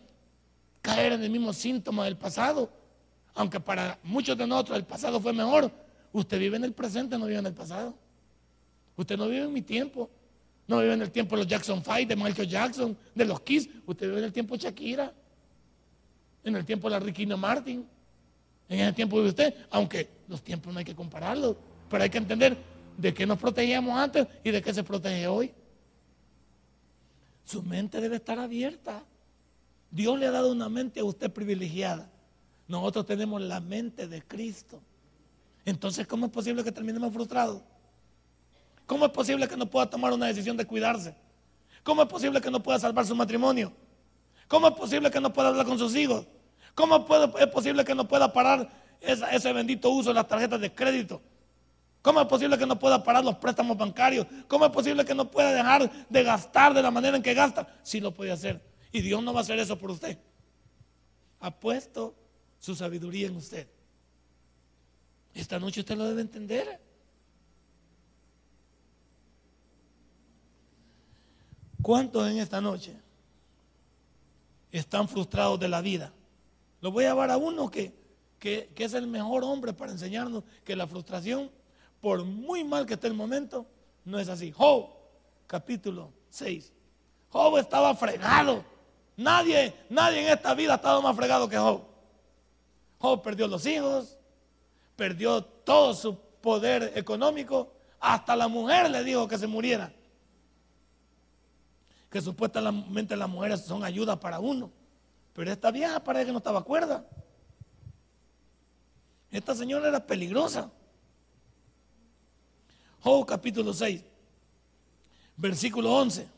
caer en el mismo síntoma del pasado. Aunque para muchos de nosotros el pasado fue mejor. Usted vive en el presente, no vive en el pasado. Usted no vive en mi tiempo. No vive en el tiempo de los Jackson Five, de Michael Jackson, de los Kiss. Usted vive en el tiempo de Shakira. En el tiempo de la Riquina Martin. En ese tiempo de usted. Aunque los tiempos no hay que compararlos. Pero hay que entender de qué nos protegíamos antes y de qué se protege hoy. Su mente debe estar abierta. Dios le ha dado una mente a usted privilegiada. Nosotros tenemos la mente de Cristo. Entonces, ¿cómo es posible que terminemos frustrados? ¿Cómo es posible que no pueda tomar una decisión de cuidarse? ¿Cómo es posible que no pueda salvar su matrimonio? ¿Cómo es posible que no pueda hablar con sus hijos? ¿Cómo es posible que no pueda parar ese bendito uso de las tarjetas de crédito? ¿Cómo es posible que no pueda parar los préstamos bancarios? ¿Cómo es posible que no pueda dejar de gastar de la manera en que gasta? Sí lo puede hacer. Y Dios no va a hacer eso por usted. Ha puesto su sabiduría en usted. Esta noche usted lo debe entender. ¿Cuántos en esta noche están frustrados de la vida? Lo voy a llevar a uno que, que, es el mejor hombre para enseñarnos que la frustración, por muy mal que esté el momento, no es así. Job, capítulo 6. Job estaba fregado. Nadie, nadie en esta vida ha estado más fregado que Job. Job perdió los hijos, perdió todo su poder económico, hasta la mujer le dijo que se muriera que supuestamente las mujeres son ayuda para uno. Pero esta vieja parece que no estaba cuerda. Esta señora era peligrosa. Job capítulo 6, versículo 11.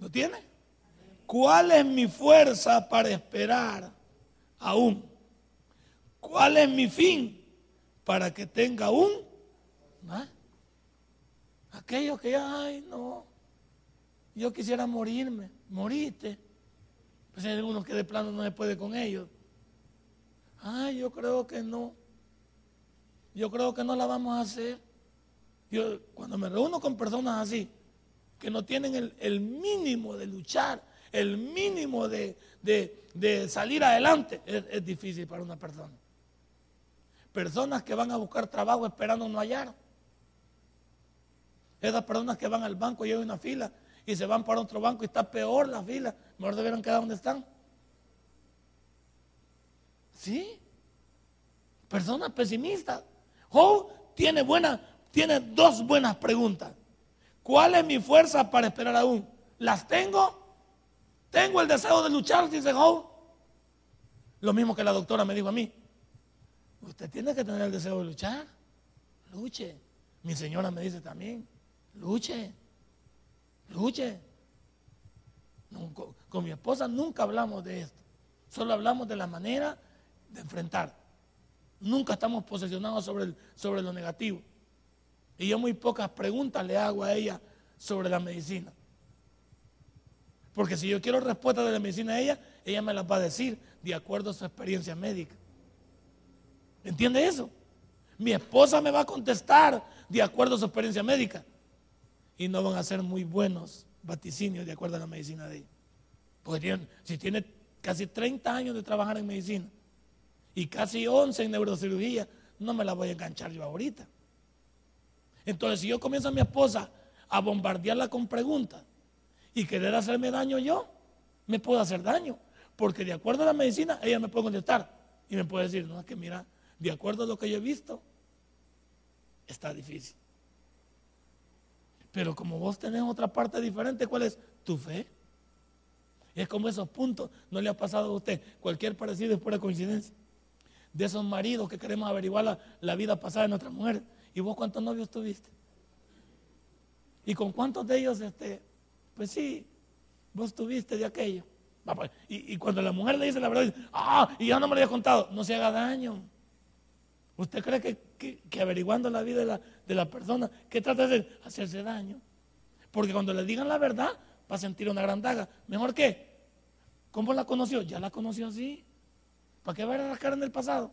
¿Lo tiene? ¿Cuál es mi fuerza para esperar aún? ¿Cuál es mi fin para que tenga un? Aquellos que, ay, no, yo quisiera morirme, moriste. Pues hay algunos que de plano no se puede con ellos. Ay, yo creo que no. Yo creo que no la vamos a hacer. Yo cuando me reúno con personas así, que no tienen el, mínimo de luchar, el mínimo de, salir adelante, es, difícil para una persona. Personas que van a buscar trabajo esperando no hallar. Esas personas que van al banco y hay una fila y se van para otro banco y está peor la fila, mejor debieron quedar donde están. ¿Sí? Personas pesimistas. Job tiene, buena, tiene dos buenas preguntas. ¿Cuál es mi fuerza para esperar aún? ¿Las tengo? ¿Tengo el deseo de luchar? Dice Job. Lo mismo que la doctora me dijo a mí. Usted tiene que tener el deseo de luchar. Luche. Mi señora me dice también. Luche. Luche. con mi esposa nunca hablamos de esto. Solo hablamos de la manera de enfrentar. Nunca estamos posesionados sobre, sobre lo negativo. Y yo muy pocas preguntas le hago a ella sobre la medicina. Porque si yo quiero respuesta de la medicina a ella, ella me las va a decir de acuerdo a su experiencia médica. ¿Entiende eso? Mi esposa me va a contestar de acuerdo a su experiencia médica. Y no van a ser muy buenos vaticinios de acuerdo a la medicina de ella. Porque si tiene casi 30 años de trabajar en medicina y casi 11 en neurocirugía, no me la voy a enganchar yo ahorita. Entonces, si yo comienzo a mi esposa a bombardearla con preguntas y querer hacerme daño yo, me puedo hacer daño. Porque de acuerdo a la medicina, ella me puede contestar y me puede decir, no, es que mira, de acuerdo a lo que yo he visto, está difícil. Pero como vos tenés otra parte diferente, ¿cuál es? Tu fe. Es como esos puntos, no le ha pasado a usted. Cualquier parecido es pura coincidencia. De esos maridos que queremos averiguar la, vida pasada de nuestra mujer. ¿Y vos cuántos novios tuviste? ¿Y con cuántos de ellos, este, pues sí, vos tuviste de aquello? Pues, y, cuando la mujer le dice la verdad, ah, y ya no me lo había contado, no se haga daño. ¿Usted cree que, averiguando la vida de la, de la, persona, ¿qué trata de hacer? Hacerse daño. Porque cuando le digan la verdad, va a sentir una gran daga. ¿Mejor qué? ¿Cómo la conoció? Ya la conoció así. ¿Para qué va a rascar en el pasado?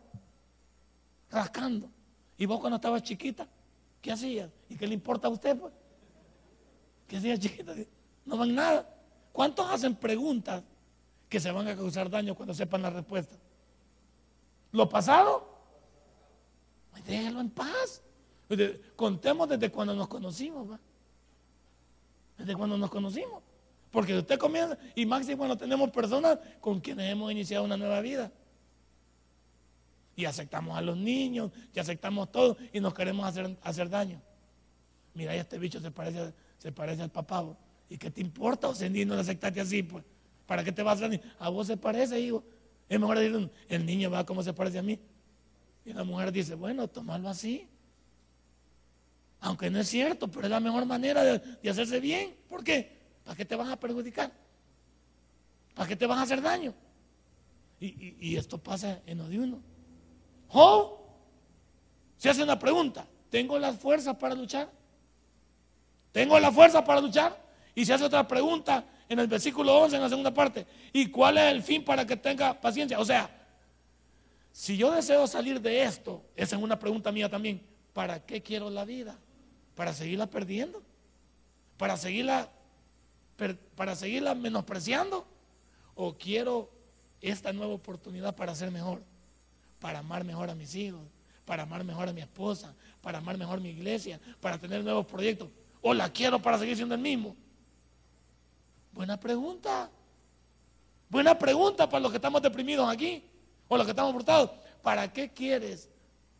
Rascando. ¿Y vos cuando estabas chiquita? ¿Qué hacías? ¿Y qué le importa a usted, pues? ¿Qué hacías chiquita? No van nada. ¿Cuántos hacen preguntas que se van a causar daño cuando sepan la respuesta? ¿Lo pasado? Pues déjelo en paz. Contemos desde cuando nos conocimos, ¿va? Desde cuando nos conocimos. Porque usted comienza, y máximo cuando tenemos personas con quienes hemos iniciado una nueva vida y aceptamos a los niños, y aceptamos todo y nos queremos hacer, hacer daño. Mira, este bicho se parece, se parece al papá. ¿Y qué te importa? O sea, no lo aceptaste así, pues. ¿Para qué te vas a hacer? A vos se parece, hijo. Es mejor decir, el niño va como se parece a mí. Y la mujer dice, bueno, tomarlo así. Aunque no es cierto, pero es la mejor manera de, hacerse bien. ¿Por qué? ¿Para qué te van a perjudicar? ¿Para qué te van a hacer daño? Y, y esto pasa en lo de uno. Job se hace una pregunta, ¿tengo las fuerzas para luchar? ¿Tengo la fuerza para luchar? Y se hace otra pregunta en el versículo 11, en la segunda parte. ¿Y cuál es el fin para que tenga paciencia? O sea, si yo deseo salir de esto, esa es una pregunta mía también, ¿para qué quiero la vida? ¿Para seguirla perdiendo? ¿Para seguirla, para seguirla menospreciando? ¿O quiero esta nueva oportunidad para ser mejor? para amar mejor a mis hijos, para amar mejor a mi esposa, para amar mejor mi iglesia, para tener nuevos proyectos. ¿O la quiero para seguir siendo el mismo? Buena pregunta. Buena pregunta para los que estamos deprimidos aquí o los que estamos frustrados. ¿Para qué quieres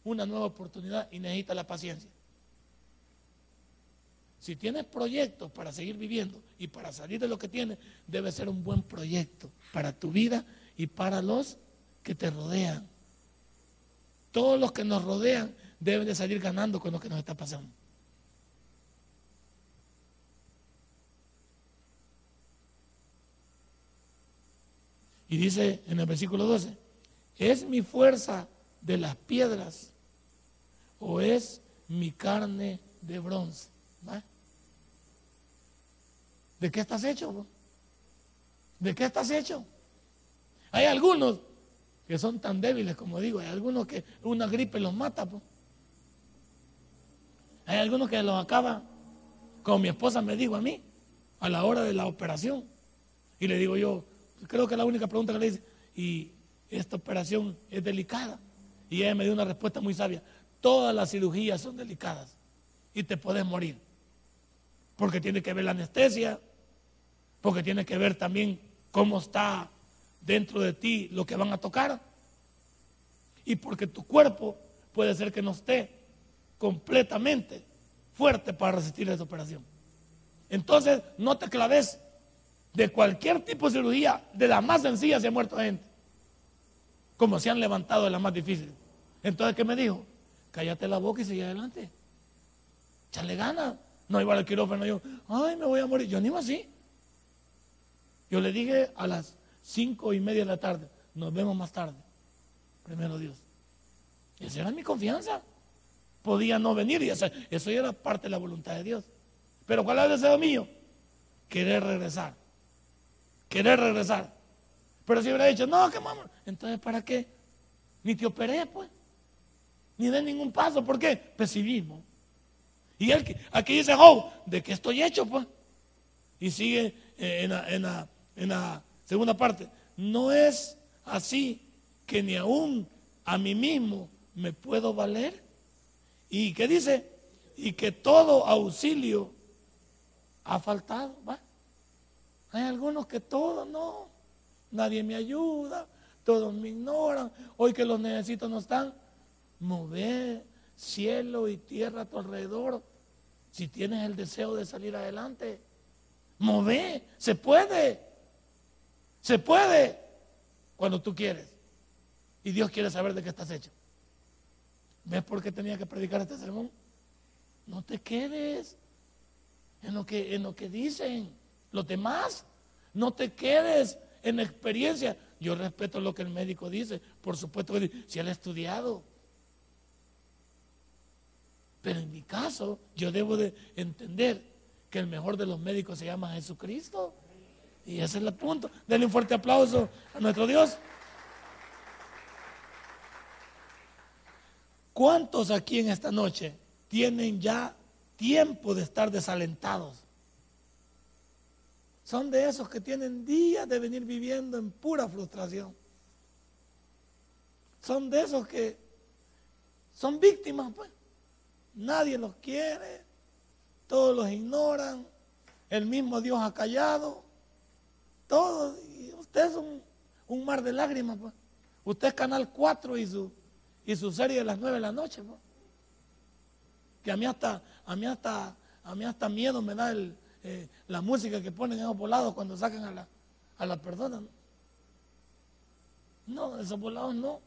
una nueva oportunidad y necesitas la paciencia? Si tienes proyectos para seguir viviendo y para salir de lo que tienes, debe ser un buen proyecto para tu vida y para los que te rodean. Todos los que nos rodean deben de salir ganando con lo que nos está pasando. Y dice en el versículo 12, ¿es mi fuerza de las piedras o es mi carne de bronce? ¿De qué estás hecho? ¿De qué estás hecho? Hay algunos que son tan débiles, como digo. Hay algunos que una gripe los mata. Hay algunos que los acaban, como mi esposa me dijo a mí, a la hora de la operación. Y le digo yo, creo que la única pregunta que le hice, y esta operación es delicada. Y ella me dio una respuesta muy sabia. Todas las cirugías son delicadas y te puedes morir. Porque tiene que ver la anestesia, porque tiene que ver también cómo está dentro de ti lo que van a tocar. Y porque tu cuerpo puede ser que no esté completamente fuerte para resistir esa operación. Entonces, no te claves de cualquier tipo de cirugía, de la más sencilla se ha muerto gente, como se han levantado de la más difícil. Entonces, ¿qué me dijo? Cállate la boca y sigue adelante. Chale gana. No iba al quirófano yo, ay, me voy a morir. Yo ni así. Yo le dije a las cinco y media de la tarde, nos vemos más tarde. Primero Dios. Esa era mi confianza. Podía no venir y eso, eso era parte de la voluntad de Dios. Pero ¿cuál es el deseo mío? Querer regresar. Querer regresar. Pero si hubiera dicho, no, que mamá, entonces ¿para qué? Ni te operé, pues. Ni de ningún paso. ¿Por qué? Pesimismo. Y él, aquí dice, oh, ¿de qué estoy hecho, pues? Y sigue en la, en la segunda parte. No es así que ni aún a mí mismo me puedo valer. ¿Y qué dice? Y que todo auxilio ha faltado. ¿va? Hay algunos que todo no. Nadie me ayuda, todos me ignoran. Hoy que los necesito no están. Mover cielo y tierra a tu alrededor. Si tienes el deseo de salir adelante, mover, se puede. Se puede cuando tú quieres. Y Dios quiere saber de qué estás hecho. ¿Ves por qué tenía que predicar este sermón? No te quedes en lo que, en lo que dicen los demás. No te quedes en experiencia. Yo respeto lo que el médico dice. Por supuesto que si él ha estudiado. Pero en mi caso, yo debo de entender que el mejor de los médicos se llama Jesucristo. Y ese es el punto. Denle un fuerte aplauso a nuestro Dios. ¿Cuántos aquí en esta noche tienen ya tiempo de estar desalentados? Son de esos que tienen días de venir viviendo en pura frustración. Son de esos que son víctimas, pues. Nadie los quiere, todos los ignoran, el mismo Dios ha callado, todo. Y usted es un, mar de lágrimas, pues. Usted es Canal 4 y su y su serie de las nueve de la noche. Que a mí hasta, a mí hasta, a mí hasta miedo me da el, eh, la música que ponen en esos volados cuando sacan a a la persona. No, esos volados no.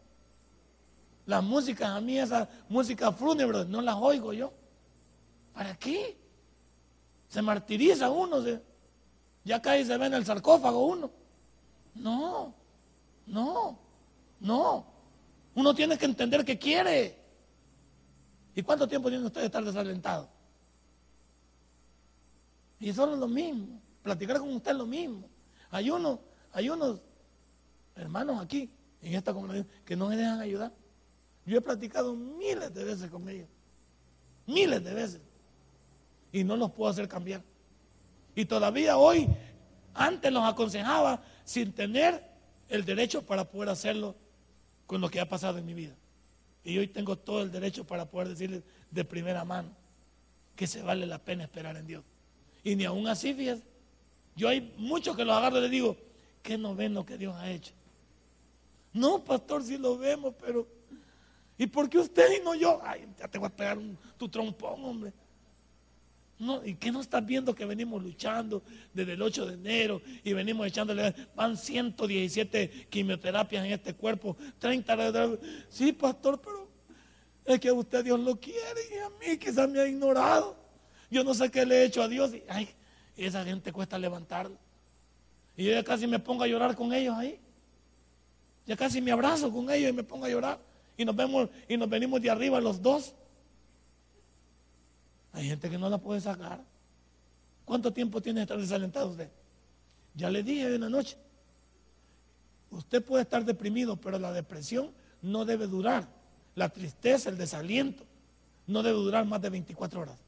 Las músicas, a mí esa música fúnebre, no las oigo yo. ¿Para qué? Se martiriza uno, se, ya cae se ve en el sarcófago uno. No, no, no. Uno tiene que entender que quiere. ¿Y cuánto tiempo tiene usted de estar desalentado? Y eso es lo mismo. Platicar con usted es lo mismo. Hay unos, hay unos hermanos aquí, en esta comunidad, que no me dejan ayudar. Yo he platicado miles de veces con ellos. Miles de veces. Y no los puedo hacer cambiar. Y todavía hoy, antes los aconsejaba sin tener el derecho para poder hacerlo con lo que ha pasado en mi vida. Y hoy tengo todo el derecho para poder decirles de primera mano que se vale la pena esperar en Dios. Y ni aún así, fíjense, yo hay muchos que los agarro y les digo, que no ven lo que Dios ha hecho. No, pastor, si lo vemos, pero ¿y por qué usted y no yo? Ay, ya te voy a pegar tu trompón, hombre. No, ¿Y qué no estás viendo que venimos luchando desde el 8 de enero y venimos echándole, van 117 quimioterapias en este cuerpo, 30... Sí, pastor, pero es que a usted Dios lo quiere y a mí quizás me ha ignorado. Yo no sé qué le he hecho a Dios. Ay, esa gente cuesta levantarla. Y yo ya casi me pongo a llorar con ellos ahí. Ya casi me abrazo con ellos y me pongo a llorar. Y nos vemos y nos venimos de arriba los dos. Hay gente que no la puede sacar. ¿Cuánto tiempo tiene estar desalentado usted? Ya le dije de la noche. Usted puede estar deprimido, pero la depresión no debe durar. La tristeza, el desaliento, no debe durar más de 24 horas.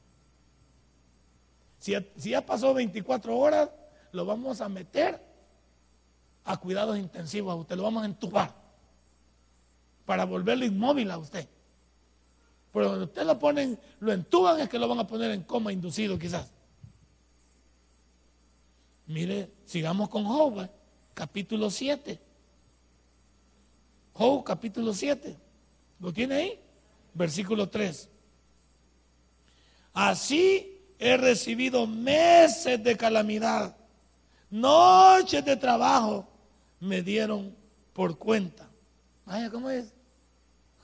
Si, ya pasó 24 horas, lo vamos a meter a cuidados intensivos a usted, lo vamos a entubar para volverlo inmóvil a usted. Pero cuando usted lo ponen, lo entuban es que lo van a poner en coma inducido quizás. Mire, sigamos con Job, capítulo 7. Job, capítulo 7. ¿Lo tiene ahí? Versículo 3. Así he recibido meses de calamidad, noches de trabajo me dieron por cuenta. Vaya, ¿cómo es?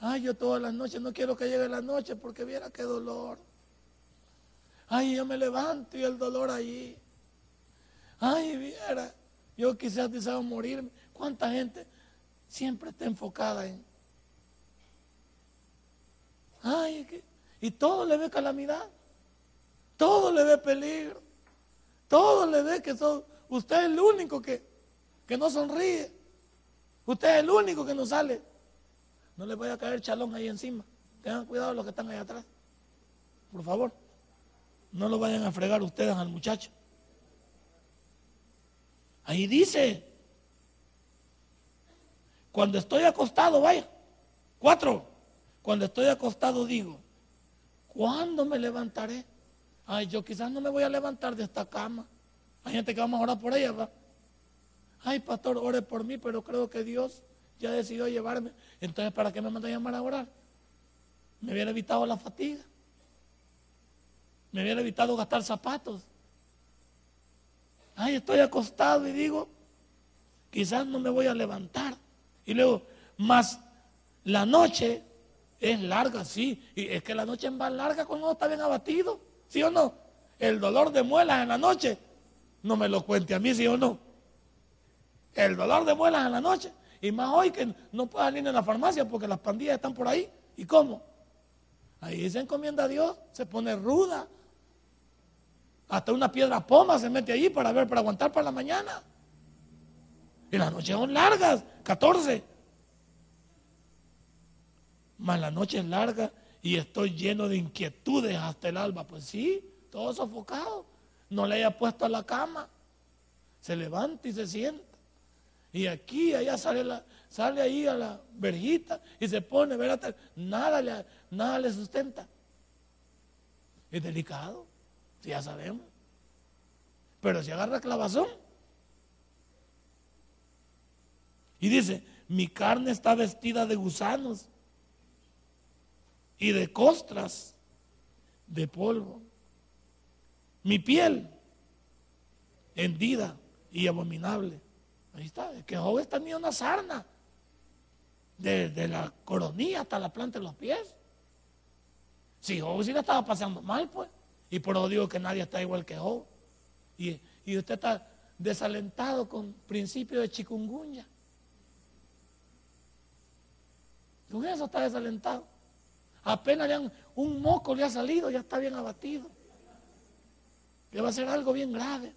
Ay, yo todas las noches no quiero que llegue la noche porque viera qué dolor. Ay, yo me levanto y el dolor allí. Ay, viera, yo quizás deseo morirme. ¿Cuánta gente siempre está enfocada en... Ay, y todo le ve calamidad. Todo le ve peligro. Todo le ve que son, usted es el único que, que no sonríe. Usted es el único que no sale. No le vaya a caer chalón ahí encima. Tengan cuidado los que están ahí atrás. Por favor. No lo vayan a fregar ustedes al muchacho. Ahí dice. Cuando estoy acostado, vaya. Cuatro. Cuando estoy acostado digo, ¿cuándo me levantaré? Ay, yo quizás no me voy a levantar de esta cama. Hay gente que vamos a orar por ella, ¿va? Ay, pastor, ore por mí, pero creo que Dios ya decidió llevarme. Entonces, ¿para qué me manda a llamar a orar? Me hubiera evitado la fatiga. Me hubiera evitado gastar zapatos. Ay, estoy acostado y digo, quizás no me voy a levantar. Y luego, más la noche es larga, sí. Y es que la noche es más larga cuando uno está bien abatido. ¿Sí o no? El dolor de muelas en la noche, no me lo cuente a mí, ¿sí o no? El dolor de muelas en la noche. Y más hoy que no puedan ir en la farmacia porque las pandillas están por ahí. ¿Y cómo? Ahí se encomienda a Dios, se pone ruda. Hasta una piedra poma se mete allí para ver, para aguantar para la mañana. Y las noches son largas, 14. Más la noche es larga y estoy lleno de inquietudes hasta el alba. Pues sí, todo sofocado. No le haya puesto a la cama. Se levanta y se sienta. Y aquí, allá sale, la, sale ahí a la verjita y se pone, nada le, nada le sustenta. Es delicado, ya sabemos. Pero si agarra clavazón. Y dice, mi carne está vestida de gusanos y de costras de polvo. Mi piel hendida y abominable. Ahí está, es que Job está ni una sarna. Desde la coronilla hasta la planta de los pies. Si Job sí la estaba pasando mal, pues. Y por eso digo que nadie está igual que Job. Y, y usted está desalentado con principio de chikungunya. Con eso está desalentado. Apenas le un moco le ha salido, ya está bien abatido. Le va a ser algo bien grave.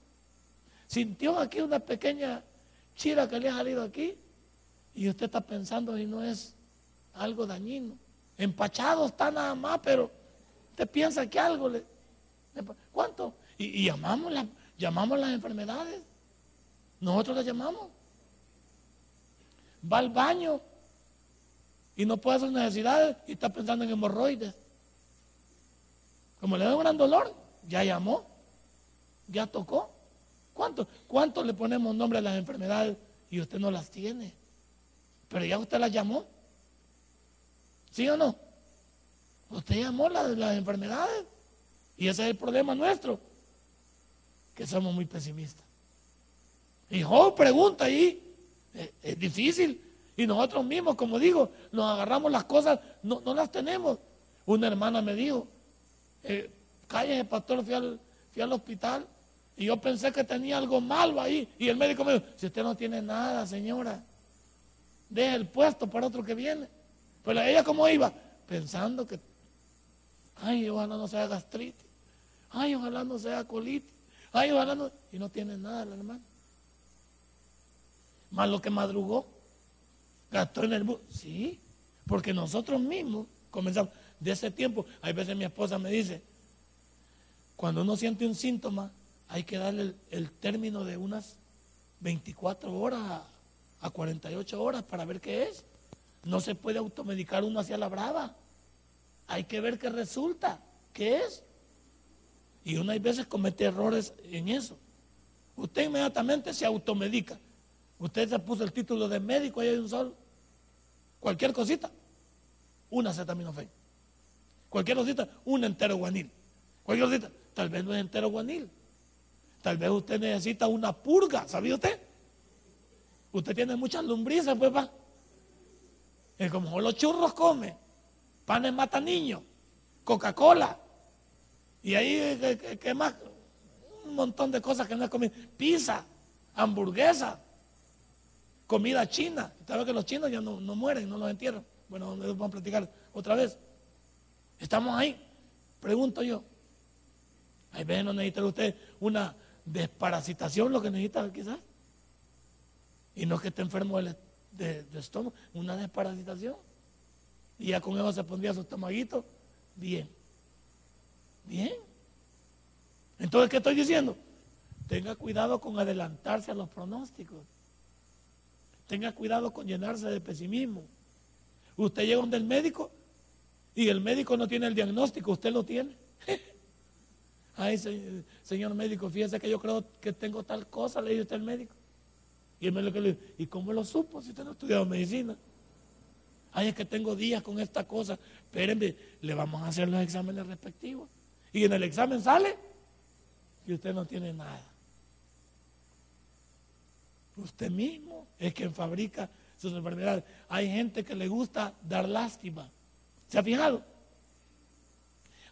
Sintió aquí una pequeña chira que le ha salido aquí y usted está pensando si no es algo dañino. Empachado está nada más, pero usted piensa que algo le... ¿Cuánto? Y, llamamos, llamamos las enfermedades. Nosotros las llamamos. Va al baño y no puede hacer necesidades y está pensando en hemorroides. Como le da un gran dolor, ya llamó, ya tocó. ¿Cuánto, ¿Cuánto le ponemos nombre a las enfermedades y usted no las tiene? Pero ya usted las llamó. ¿Sí o no? Usted llamó las, las enfermedades. Y ese es el problema nuestro, que somos muy pesimistas. Y Job pregunta ahí, es difícil, y nosotros mismos, como digo, nos agarramos las cosas, no, las tenemos. Una hermana me dijo, eh, cállese pastor, fui al, fui al hospital y yo pensé que tenía algo malo ahí. Y el médico me dijo, si usted no tiene nada, señora, deje el puesto para otro que viene. Pero ella como iba, pensando que, ay, ojalá no sea gastritis, ay, ojalá no sea colitis, ay, ojalá no, y no tiene nada la hermana. Más lo que madrugó. Gastó en el bus. Sí, porque nosotros mismos comenzamos. de ese tiempo. Hay veces mi esposa me dice, cuando uno siente un síntoma, hay que darle el, término de unas 24 horas a, 48 horas para ver qué es. No se puede automedicar uno hacia la brava. Hay que ver qué resulta, qué es. Y uno hay veces comete errores en eso. Usted inmediatamente se automedica. Usted se puso el título de médico y hay un solo. Cualquier cosita, una acetaminofén. Cualquier cosita, un entero guanil. Cualquier cosita, tal vez no es entero guanil. Tal vez usted necesita una purga, ¿sabía usted? Usted tiene muchas lumbrices, pues. Es como los churros come, panes mata niños, Coca-Cola. Y ahí, ¿qué, más? Un montón de cosas que no es comida. Pizza, hamburguesa, comida china. ¿Sabe que los chinos ya no, mueren, no los entierran? Bueno, vamos a platicar otra vez. Estamos ahí. Pregunto yo. Hay veces no necesita usted una desparasitación, lo que necesita quizás. Y no es que esté enfermo de, de, estómago, una desparasitación. Y ya con eso se pondría su estomaguito. Bien. Bien. Entonces, ¿qué estoy diciendo? Tenga cuidado con adelantarse a los pronósticos. Tenga cuidado con llenarse de pesimismo. Usted llega donde el médico y el médico no tiene el diagnóstico, usted lo tiene. Ay, señor médico, fíjese que yo creo que tengo tal cosa, le dice usted al médico. Y el médico le dice, ¿y cómo lo supo si usted no ha estudiado medicina? Ay, es que tengo días con esta cosa. Espérenme, le vamos a hacer los exámenes respectivos. Y en el examen sale y usted no tiene nada. Usted mismo es quien fabrica sus enfermedades. Hay gente que le gusta dar lástima. ¿Se ha fijado?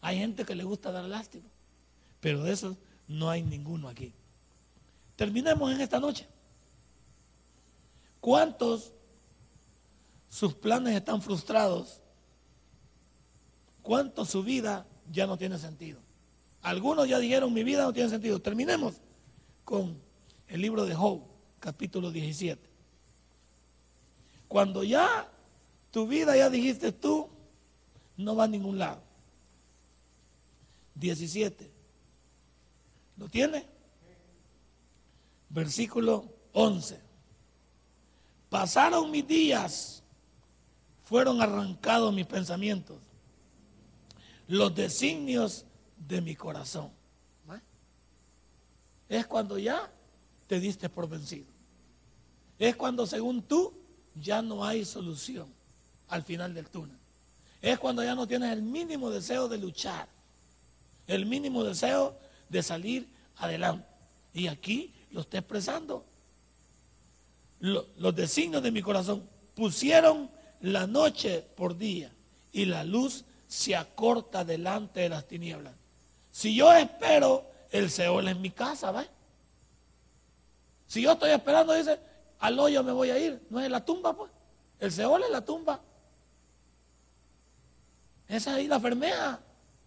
Hay gente que le gusta dar lástima. Pero de eso no hay ninguno aquí. Terminemos en esta noche. ¿Cuántos sus planes están frustrados? ¿Cuánto su vida ya no tiene sentido? Algunos ya dijeron mi vida no tiene sentido. Terminemos con el libro de Job capítulo 17. Cuando ya tu vida, ya dijiste tú, no va a ningún lado. 17. ¿Lo tiene? Versículo 11. Pasaron mis días, fueron arrancados mis pensamientos, los designios de mi corazón. Es cuando ya te diste por vencido es cuando según tú ya no hay solución al final del túnel. Es cuando ya no tienes el mínimo deseo de luchar, el mínimo deseo de salir adelante. Y aquí lo está expresando. Los designios de mi corazón pusieron la noche por día y la luz se acorta delante de las tinieblas. Si yo espero, el Seol es mi casa, ¿va? Si yo estoy esperando, dice, al hoyo me voy a ir. No es la tumba, pues. El Seol es la tumba. Esa ahí la fermea.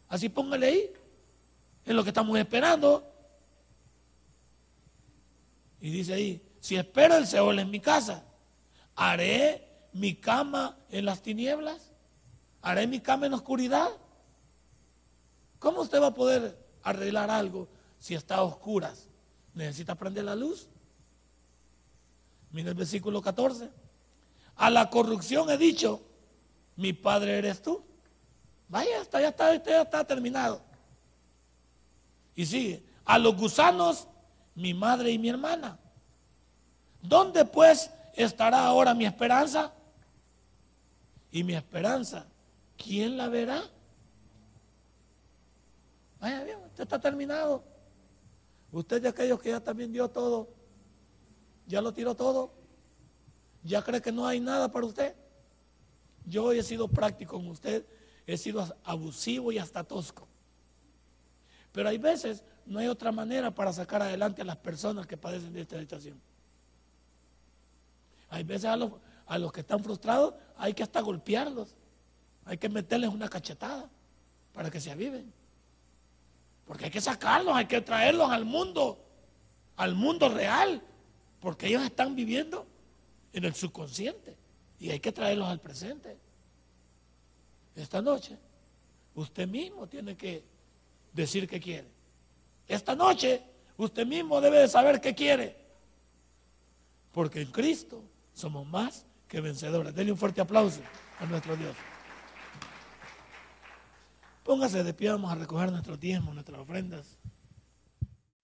Así póngale ahí. Es lo que estamos esperando. Y dice ahí, si espero el Seol en mi casa, haré mi cama en las tinieblas, haré mi cama en oscuridad. ¿Cómo usted va a poder arreglar algo si está a oscuras? Necesita prender la luz. Mira el versículo 14. A la corrupción he dicho, mi padre eres tú. Vaya, está, ya está, ya está terminado. Y sigue, a los gusanos, mi madre y mi hermana. ¿Dónde pues estará ahora mi esperanza? Y mi esperanza, ¿quién la verá? Vaya bien, usted está terminado. Usted de aquellos que ya también dio todo ¿Ya lo tiró todo? ¿Ya cree que no hay nada para usted? Yo he sido práctico con usted, he sido abusivo y hasta tosco. Pero hay veces no hay otra manera para sacar adelante a las personas que padecen de esta situación. Hay veces a los, a los que están frustrados hay que hasta golpearlos, hay que meterles una cachetada para que se aviven. Porque hay que sacarlos, hay que traerlos al mundo, al mundo real, porque ellos están viviendo en el subconsciente y hay que traerlos al presente. Esta noche usted mismo tiene que decir qué quiere. Esta noche usted mismo debe de saber qué quiere. Porque en Cristo somos más que vencedores. Denle un fuerte aplauso a nuestro Dios. Póngase de pie, vamos a recoger nuestros diezmos, nuestras ofrendas.